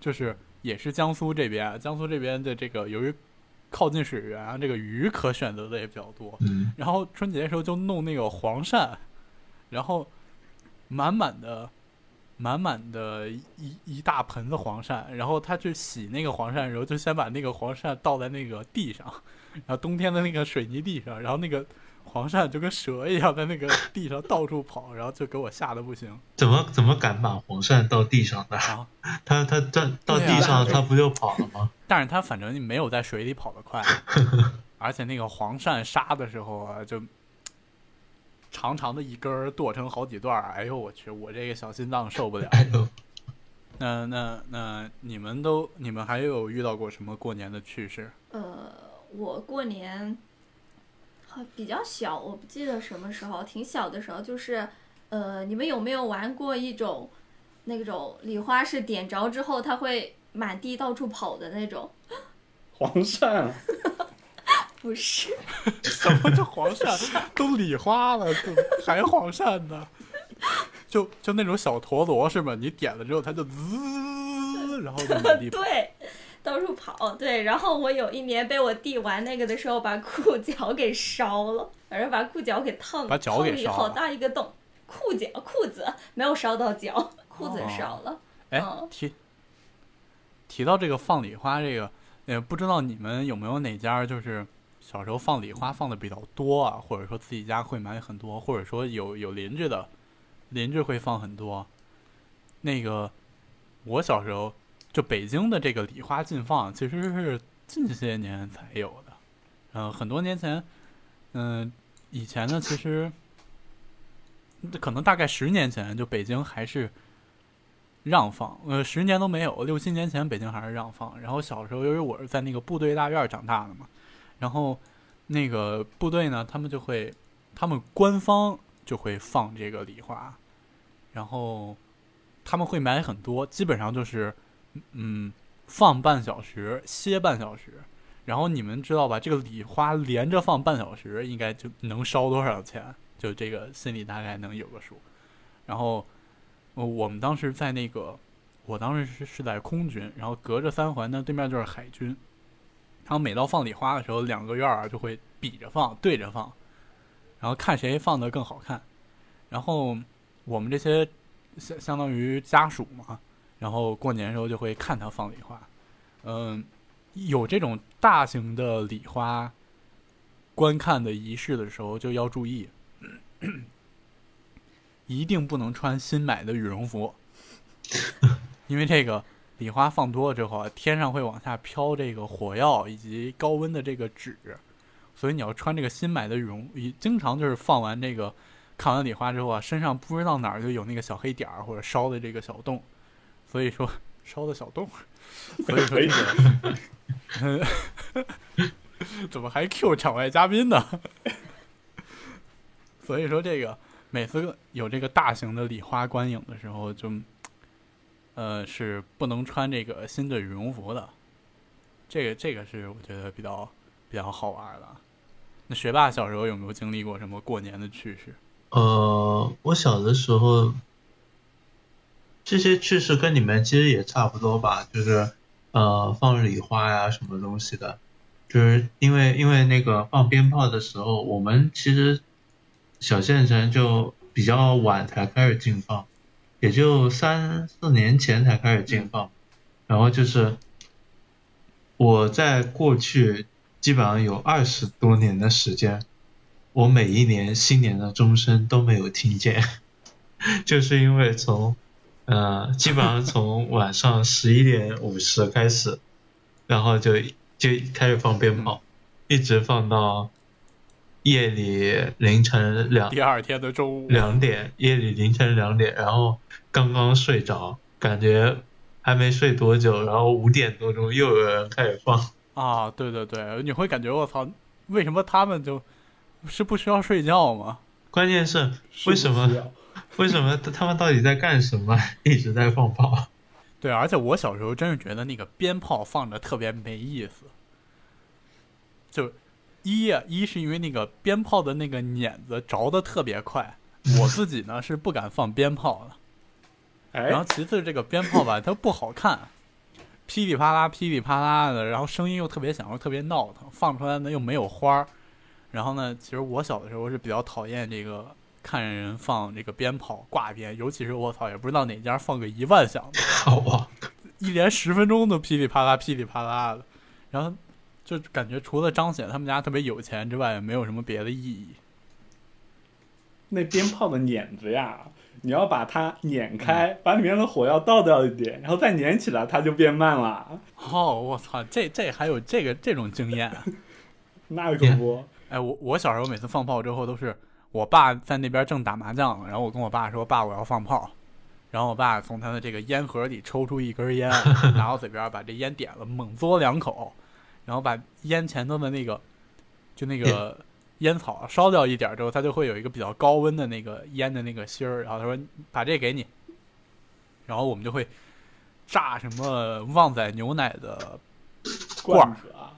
就是也是江苏这边，江苏这边的这个由于靠近水源啊，这个鱼可选择的也比较多，嗯，然后春节的时候就弄那个黄鳝，然后满满的、满满的一一一大盆子黄鳝，然后他去洗那个黄鳝的时候，就先把那个黄鳝倒在那个地上，然后冬天的那个水泥地上，然后那个黄鳝就跟蛇一样在那个地上到处跑，然后就给我吓得不行。怎么怎么敢把黄鳝到地上的？啊它它站到对啊地上，他不就跑了吗？但是它反正没有在水里跑得快，[LAUGHS] 而且那个黄鳝杀的时候啊，就长长的一根儿剁成好几段儿，哎呦我去，我这个小心脏受不了。[LAUGHS] 哎呦，那那那你们都你们还有遇到过什么过年的趣事？呃，我过年好比较小，我不记得什么时候，挺小的时候，就是呃，你们有没有玩过一种那种礼花是点着之后它会满地到处跑的那种？[LAUGHS] 黄鳝不是，[LAUGHS] 什么叫黄鳝 [LAUGHS] 都礼花了，怎么还黄鳝呢？就就那种小陀螺是吗？你点了之后它就滋，然后就满地跑。对，[LAUGHS] 到处跑。对，然后我有一年被我弟玩那个的时候，把裤脚给烧了，反正把裤脚给烫，把脚给烫了好大一个洞。裤脚裤子没有烧到脚，裤子烧了。哎嗯，提提到这个放礼花，这个呃，不知道你们有没有哪家就是小时候放礼花放的比较多啊，或者说自己家会买很多，或者说有有邻居的邻居会放很多。那个我小时候就北京的这个礼花禁放，其实是近些年才有的。嗯、很多年前，嗯、以前呢，其实可能大概十年前，就北京还是让放，呃，十年都没有，六七年前北京还是让放。然后小时候，由于我是在那个部队大院长大的嘛，然后那个部队呢，他们就会，他们官方就会放这个礼花，然后他们会买很多，基本上就是，嗯，放半小时，歇半小时。然后你们知道吧？这个礼花连着放半小时，应该就能烧多少钱？就这个心里大概能有个数。然后，我们当时在那个，我当时是是在空军，然后隔着三环呢，对面就是海军。然后每到放礼花的时候，两个院儿就会比着放，对着放，然后看谁放的更好看。然后我们这些相相当于家属嘛，然后过年的时候就会看他放礼花。嗯，有这种大型的礼花观看的仪式的时候，就要注意，[CLEARS THROAT] 一定不能穿新买的羽绒服，[LAUGHS] 因为这个礼花放多了之后啊，天上会往下飘这个火药以及高温的这个纸，所以你要穿这个新买的羽绒，一经常就是放完这个看完礼花之后啊，身上不知道哪儿就有那个小黑点儿或者烧的这个小洞，所以说烧的小洞，[LAUGHS] 所以说这个。[LAUGHS] 怎么还 Q 场外嘉宾呢？[LAUGHS] 所以说这个每次有这个大型的礼花观影的时候就，呃是不能穿这个新的羽绒服的。这个这个是我觉得比较比较好玩的。那学霸小时候有没有经历过什么过年的趣事？呃，我小的时候，这些趣事跟你们其实也差不多吧，就是呃放礼花呀什么东西的，就是因为因为那个放鞭炮的时候，我们其实小县城就比较晚才开始禁放，也就三四年前才开始禁放，然后就是我在过去基本上有二十多年的时间，我每一年新年的钟声都没有听见，[LAUGHS] 就是因为从呃，基本上从晚上十一点五十开始，然后就就开始放鞭炮，一直放到夜里凌晨两第二天的中午，两点，夜里凌晨两点，然后刚刚睡着，感觉还没睡多久，然后五点多钟又有人开始放。[LAUGHS] 啊，对对对，你会感觉我操，为什么他们就是不需要睡觉吗？关键是为什么为什么他们到底在干什么？[LAUGHS] 一直在放炮。对，而且我小时候真是觉得那个鞭炮放着特别没意思。就一，一是因为那个鞭炮的那个碾子着的特别快，[LAUGHS] 我自己呢是不敢放鞭炮的。哎然后，其次这个鞭炮吧，它不好看，噼里啪啦噼里啪啦的，然后声音又特别响，又特别闹腾，放出来呢又没有花儿。然后呢，其实我小的时候是比较讨厌这个看人放这个鞭炮挂鞭，尤其是我操，也不知道哪家放个一万响的，[LAUGHS] 好啊，一连十分钟都噼里啪啦噼里啪啦的，然后就感觉除了彰显他们家特别有钱之外，也没有什么别的意义。那鞭炮的碾子呀，你要把它碾开，把里面的火药倒掉一点，然后再碾起来，它就变慢了。哦，我操，这这还有这个这种经验啊！[LAUGHS] 那可不，哎，我我小时候每次放炮之后都是我爸在那边正打麻将，然后我跟我爸说：“爸，我要放炮。”然后我爸从他的这个烟盒里抽出一根烟，[LAUGHS] 拿到嘴边把这烟点了，猛嘬两口，然后把烟前头的那个就那个 [LAUGHS] 烟草烧掉一点之后，它就会有一个比较高温的那个烟的那个芯儿。然后他说：“把这给你。”然后我们就会炸什么旺仔牛奶的罐儿啊，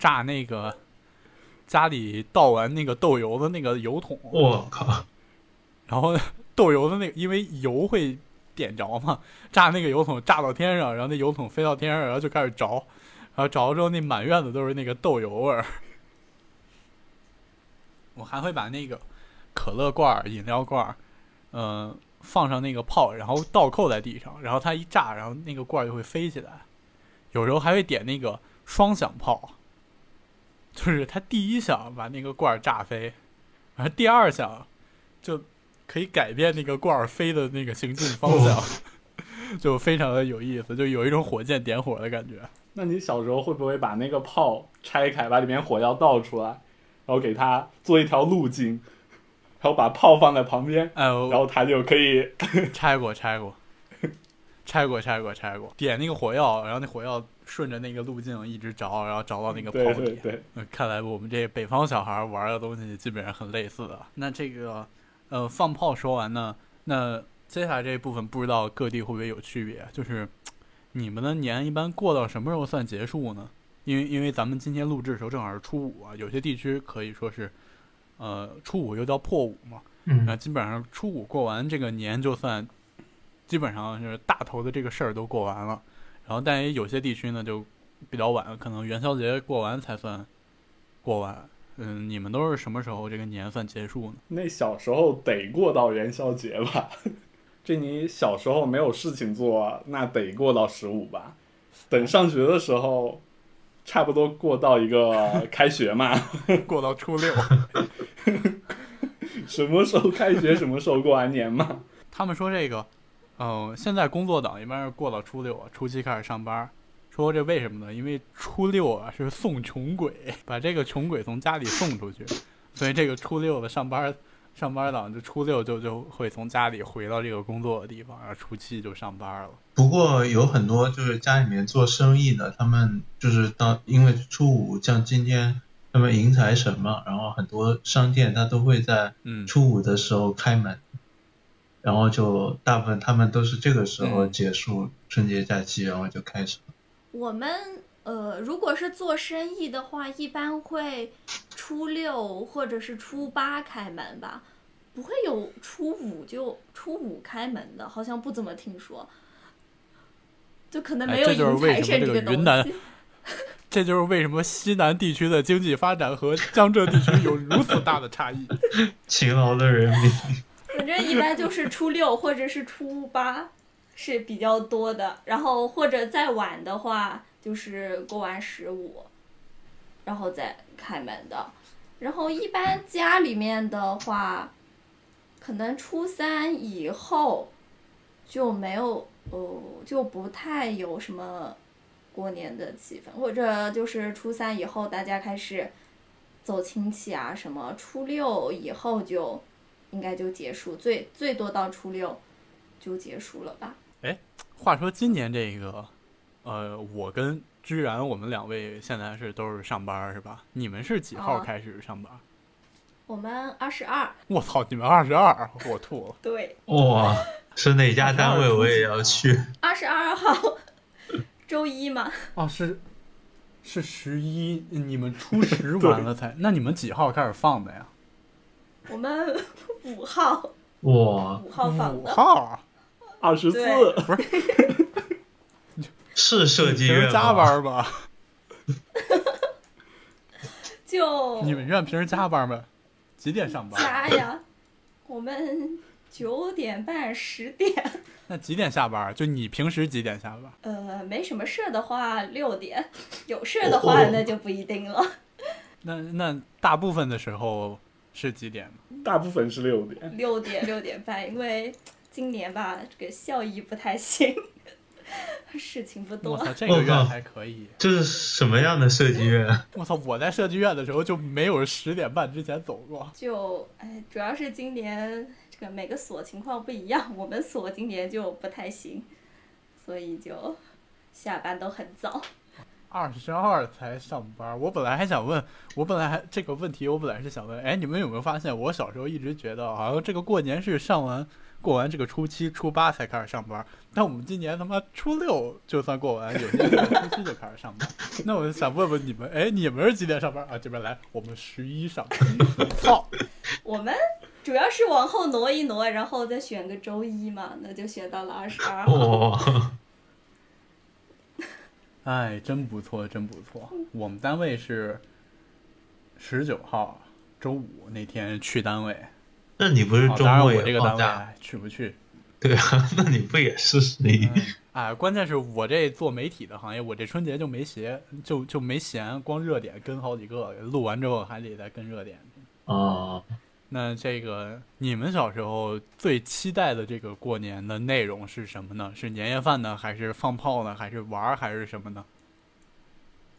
榨那个家里倒完那个豆油的那个油桶，我靠，然后豆油的那个，因为油会点着嘛，炸那个油桶炸到天上，然后那油桶飞到天上，然后就开始着，然后着了之后那满院子都是那个豆油味儿。[LAUGHS] 我还会把那个可乐罐儿、饮料罐儿，嗯、放上那个炮，然后倒扣在地上，然后它一炸，然后那个罐儿就会飞起来。有时候还会点那个双响炮，就是他第一响把那个罐儿炸飞，然后第二响就可以改变那个罐儿飞的那个行进方向，[LAUGHS] 就非常的有意思，就有一种火箭点火的感觉。那你小时候会不会把那个炮拆开，把里面火药倒出来，然后给它做一条路径，然后把炮放在旁边，哎，然后它就可以拆过拆过，拆过拆过拆过，点那个火药，然后那火药顺着那个路径一直找，然后找到那个对炮底。对对，呃看来我们这北方小孩玩的东西基本上很类似的。那这个呃放炮说完呢，那接下来这一部分不知道各地会不会有区别？就是你们的年一般过到什么时候算结束呢？因为因为咱们今天录制的时候正好是初五啊，有些地区可以说是呃初五又叫破五嘛，那嗯，基本上初五过完这个年就算基本上就是大头的这个事儿都过完了，然后但也有些地区呢就比较晚，可能元宵节过完才算过完。嗯，你们都是什么时候这个年算结束呢？那小时候得过到元宵节吧？[LAUGHS] 这你小时候没有事情做，那得过到十五吧？等上学的时候，差不多过到一个 [LAUGHS] 开学嘛，过到初六，[LAUGHS] 什么时候开学，什么时候过完年嘛。他们说这个，嗯、现在工作党一般是过到初六啊，初七开始上班。说这为什么呢？因为初六啊是送穷鬼，把这个穷鬼从家里送出去，所以这个初六的上班上班党就初六就就会从家里回到这个工作的地方，然后初七就上班了。不过有很多就是家里面做生意的，他们就是当因为初五像今天他们迎财神嘛，然后很多商店他都会在嗯，初五的时候开门，然后就大部分他们都是这个时候嗯结束春节假期，然后就开始。我们呃，如果是做生意的话，一般会初六或者是初八开门吧，不会有初五就初五开门的，好像不怎么听说。就可能没有哎这就是迎财为什么这个东个云南西。[LAUGHS] 这就是为什么西南地区的经济发展和江浙地区有如此大的差异。[LAUGHS] 勤劳的人民，反正一般就是初六或者是初八是比较多的，然后或者再晚的话就是过完十五。然后再开门的。然后一般家里面的话，可能初三以后就没有，哦，就不太有什么过年的气氛，或者就是初三以后大家开始走亲戚啊什么，初六以后就应该就结束，最最多到初六就结束了吧。哎话说今年这个，呃，我跟居然我们两位现在是都是上班是吧？你们是几号哦开始上班？我们二十二，我操，你们二十二，[LAUGHS] 我吐了。对，哇，是哪家单位我也要去。[LAUGHS] 二十二号周一嘛，哦，是是十一，你们初十 [LAUGHS] 完了才？那你们几号开始放的呀？我们五号哇，五号放五的，号啊，二十四，不是 [LAUGHS] 是设计院加吗？班吧？就你们院平时加班吗？几点上班？加呀，我们九点半十点，那几点下班？就你平时几点下班？呃，没什么事的话六点，有事的话哦那就不一定了。那那大部分的时候是几点？大部分是六点。六点六点半，因为今年吧，这个效益不太行，[LAUGHS] 事情不我多。操，这个院还可以。这是什么样的设计院？我操，我在设计院的时候就没有十点半之前走过。就哎，主要是今年这个每个所情况不一样，我们所今年就不太行，所以就下班都很早。二十二才上班，我本来还想问，我本来还这个问题，我本来是想问，哎，你们有没有发现，我小时候一直觉得好像这个过年是上完过完这个初七、初八才开始上班，但我们今年他妈初六就算过完，有些人初七就开始上班。那我就想问问你们，哎，你们是几点上班啊？这边来，我们十一上班。操，[LAUGHS] 我们主要是往后挪一挪，然后再选个周一嘛，那就选到了二十二号。哇，哎，真不错，真不错。我们单位是十九号周五那天去单位。那你不是周末我这个单位也放假？哎去不去？对啊，[LAUGHS] 那你不也是十一？哎，关键是我这做媒体的行业，我这春节就没闲，就就没闲，光热点跟好几个，录完之后还得再跟热点。哦，那这个你们小时候最期待的这个过年的内容是什么呢？是年夜饭呢，还是放炮呢，还是玩儿，还是什么呢？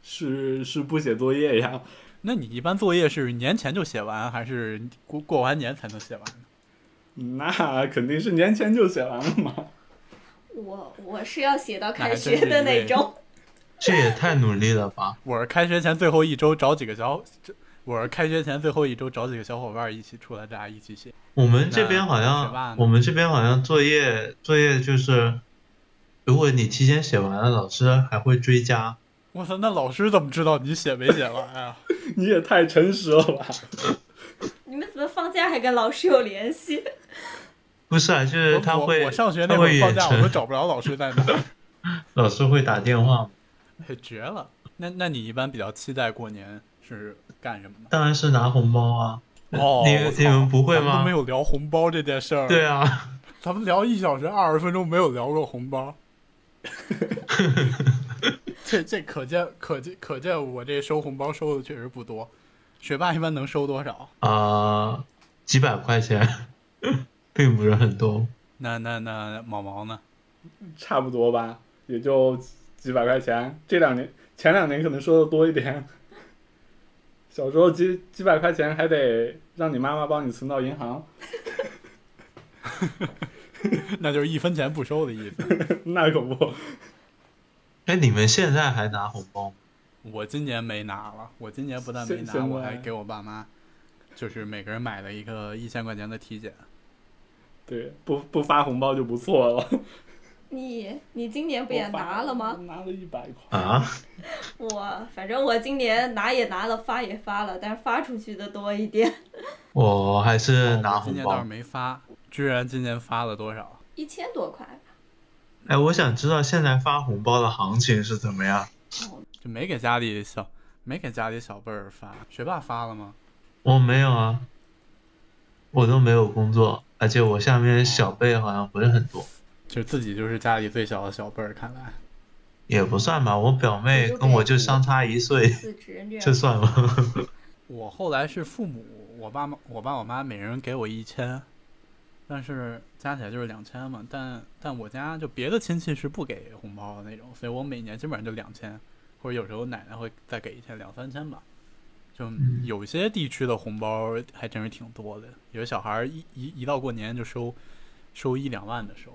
是是不写作业呀？[LAUGHS] 那你一般作业是年前就写完，还是过过完年才能写完呢？那肯定是年前就写完了嘛。我我是要写到开学的那种。这也太努力了吧！我是开学前最后一周找几个小，这我是开学前最后一周找几个小伙伴一起出来，大家一起写。我们这边好像我们这边好像作业作业就是，如果你提前写完了，老师还会追加。我操，那老师怎么知道你写没写完呀？[LAUGHS] 你也太诚实了吧？你们怎么放假还跟老师有联系？[LAUGHS] 不是啊，就是他会我上学那会儿放假，我都，找不着老师在哪儿，[LAUGHS] 老师会打电话。哎绝了。那那你一般比较期待过年是干什么的？当然是拿红包啊！哦，你你们不会吗都没？有聊红包这件事儿。对，啊，咱们聊一小时二十分钟没有聊过红包。[LAUGHS] 这这可见可见可见我这收红包收的确实不多。学霸一般能收多少？啊、几百块钱，[LAUGHS] 并不是很多。那那那毛毛呢？差不多吧，也就几百块钱。这两年前两年可能收的多一点。小时候几几百块钱还得让你妈妈帮你存到银行，[LAUGHS] 那就是一分钱不收的意思。[LAUGHS] 那可不。哎，你们现在还拿红包？我今年没拿了，我今年不但没拿，我还给我爸妈，就是每个人买了一个一千块钱的体检。对，不不发红包就不错了。你你今年不也拿了吗？拿了一百块。啊？[LAUGHS] 我反正我今年拿也拿了，发也发了，但是发出去的多一点，[LAUGHS] 我还是拿红包哦今年倒是。没发，居然今年发了多少？一千多块吧。哎，我想知道现在发红包的行情是怎么样？哦，[LAUGHS] 就没给家里小没给家里小辈儿发。学霸发了吗？我没有啊，我都没有工作，而且我下面小辈好像不是很多。就自己就是家里最小的小辈儿，看来也不算吧，我表妹跟我就相差一岁，这算吗？[LAUGHS] 我后来是父母，我爸妈、我爸、我妈每人给我一千，但是加起来就是两千嘛。但但我家就别的亲戚是不给红包的那种，所以我每年基本上就两千，或者有时候奶奶会再给一千，两三千吧。就嗯有些地区的红包还真是挺多的，有些小孩儿一一一到过年就收收一两万的收，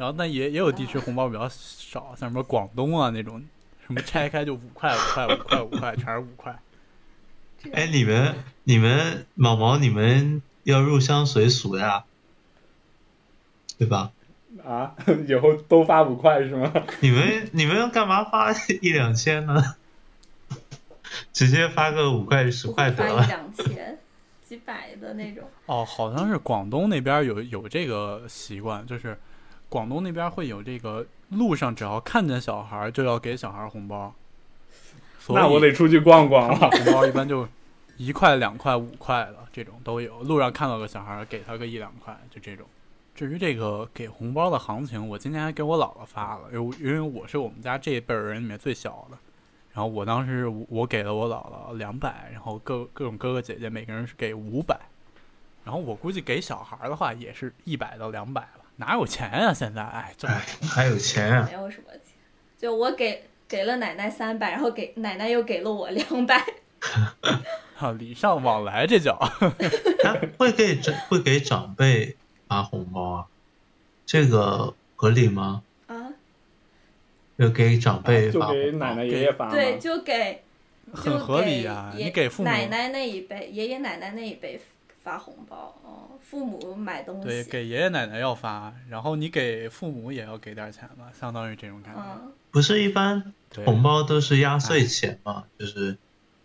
然后但也也有地区红包比较少，像什么广东啊那种，什么拆开就五块五块五块五块，全是五块。[LAUGHS] 哎，你们你们毛毛你们要入乡随俗呀，对吧？啊，以后都发五块是吗？[LAUGHS] 你们你们干嘛发一两千呢？[LAUGHS] 直接发个五块十不块会发一得了。两千、几百的那种。哦，好像是广东那边有有这个习惯，就是广东那边会有这个路上只要看见小孩儿就要给小孩儿红包，那我得出去逛逛了。红包一般就一块、两块、五块的这种都有。路上看到个小孩儿，给他个一两块，就这种。至于这个给红包的行情，我今天还给我姥姥发了，因为因为我是我们家这一辈儿人里面最小的。然后我当时我我给了我姥姥两百，然后各各种哥哥姐姐每个人是给五百，然后我估计给小孩儿的话也是一百到两百吧，哪有钱呀、现在哎，这哎，还有钱啊！没有什么钱，就我给给了奶奶三百，然后给奶奶又给了我两百，[LAUGHS] 啊礼尚往来，这叫 [LAUGHS] 他会给长会给长辈发红包啊？这个合理吗？啊，就给长辈就发红包给奶奶爷爷发吗？对，就给就很合理呀、爷你给父母奶奶那一辈、爷爷奶奶那一辈发红包，哦，父母买东西对，西，给爷爷奶奶要发，然后你给父母也要给点钱吧，相当于这种感觉。嗯，不是一般，红包都是压岁钱嘛，就是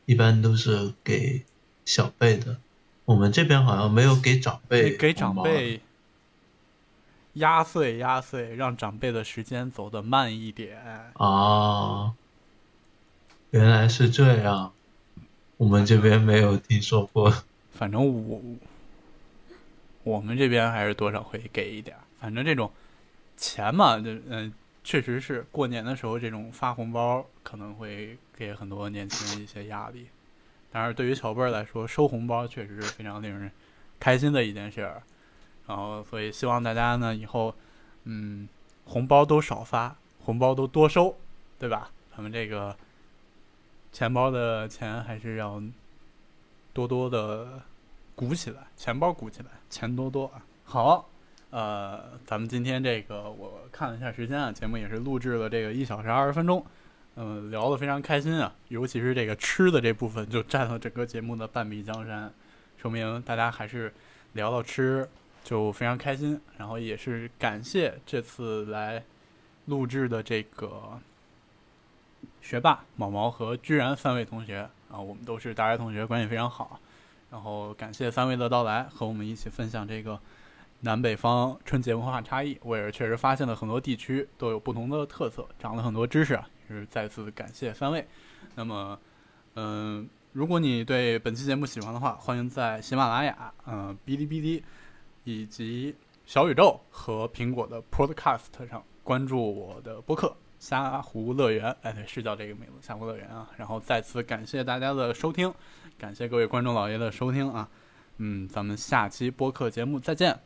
一般都是给小辈的。我们这边好像没有给长辈给给长辈压岁压岁，让长辈的时间走得慢一点。啊，原来是这样，我们这边没有听说过。反正我我们这边还是多少会给一点。反正这种钱嘛，就嗯、确实是过年的时候这种发红包可能会给很多年轻人一些压力。但是对于小辈儿来说，收红包确实是非常令人开心的一件事儿。然后，所以希望大家呢以后，嗯，红包都少发，红包都多收，对吧？咱们这个钱包的钱还是要多多的鼓起来，钱包鼓起来，钱多多啊！好，呃，咱们今天这个我看了一下时间啊，节目也是录制了这个一小时二十分钟，嗯、聊得非常开心啊，尤其是这个吃的这部分就占了整个节目的半壁江山，说明大家还是聊到吃就非常开心，然后也是感谢这次来录制的这个学霸毛毛和居然三位同学啊，我们都是大学同学，关系非常好。然后感谢三位的到来，和我们一起分享这个南北方春节文化差异。我也是确实发现了很多地区都有不同的特色，长了很多知识啊，是再次感谢三位。那么，嗯、如果你对本期节目喜欢的话，欢迎在喜马拉雅、嗯、哔哩哔哩以及小宇宙和苹果的 Podcast 上关注我的播客。虾湖乐园，哎，对，是叫这个名字，虾湖乐园啊。然后再次感谢大家的收听，感谢各位观众老爷的收听啊。嗯，咱们下期播客节目再见，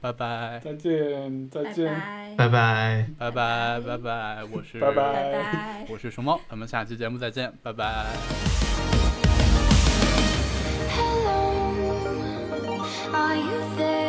拜拜，再见，再见。拜，拜拜。拜拜，拜拜，我是拜拜拜拜。我是熊猫，咱们下期节目再见，拜拜。Hello, are you there?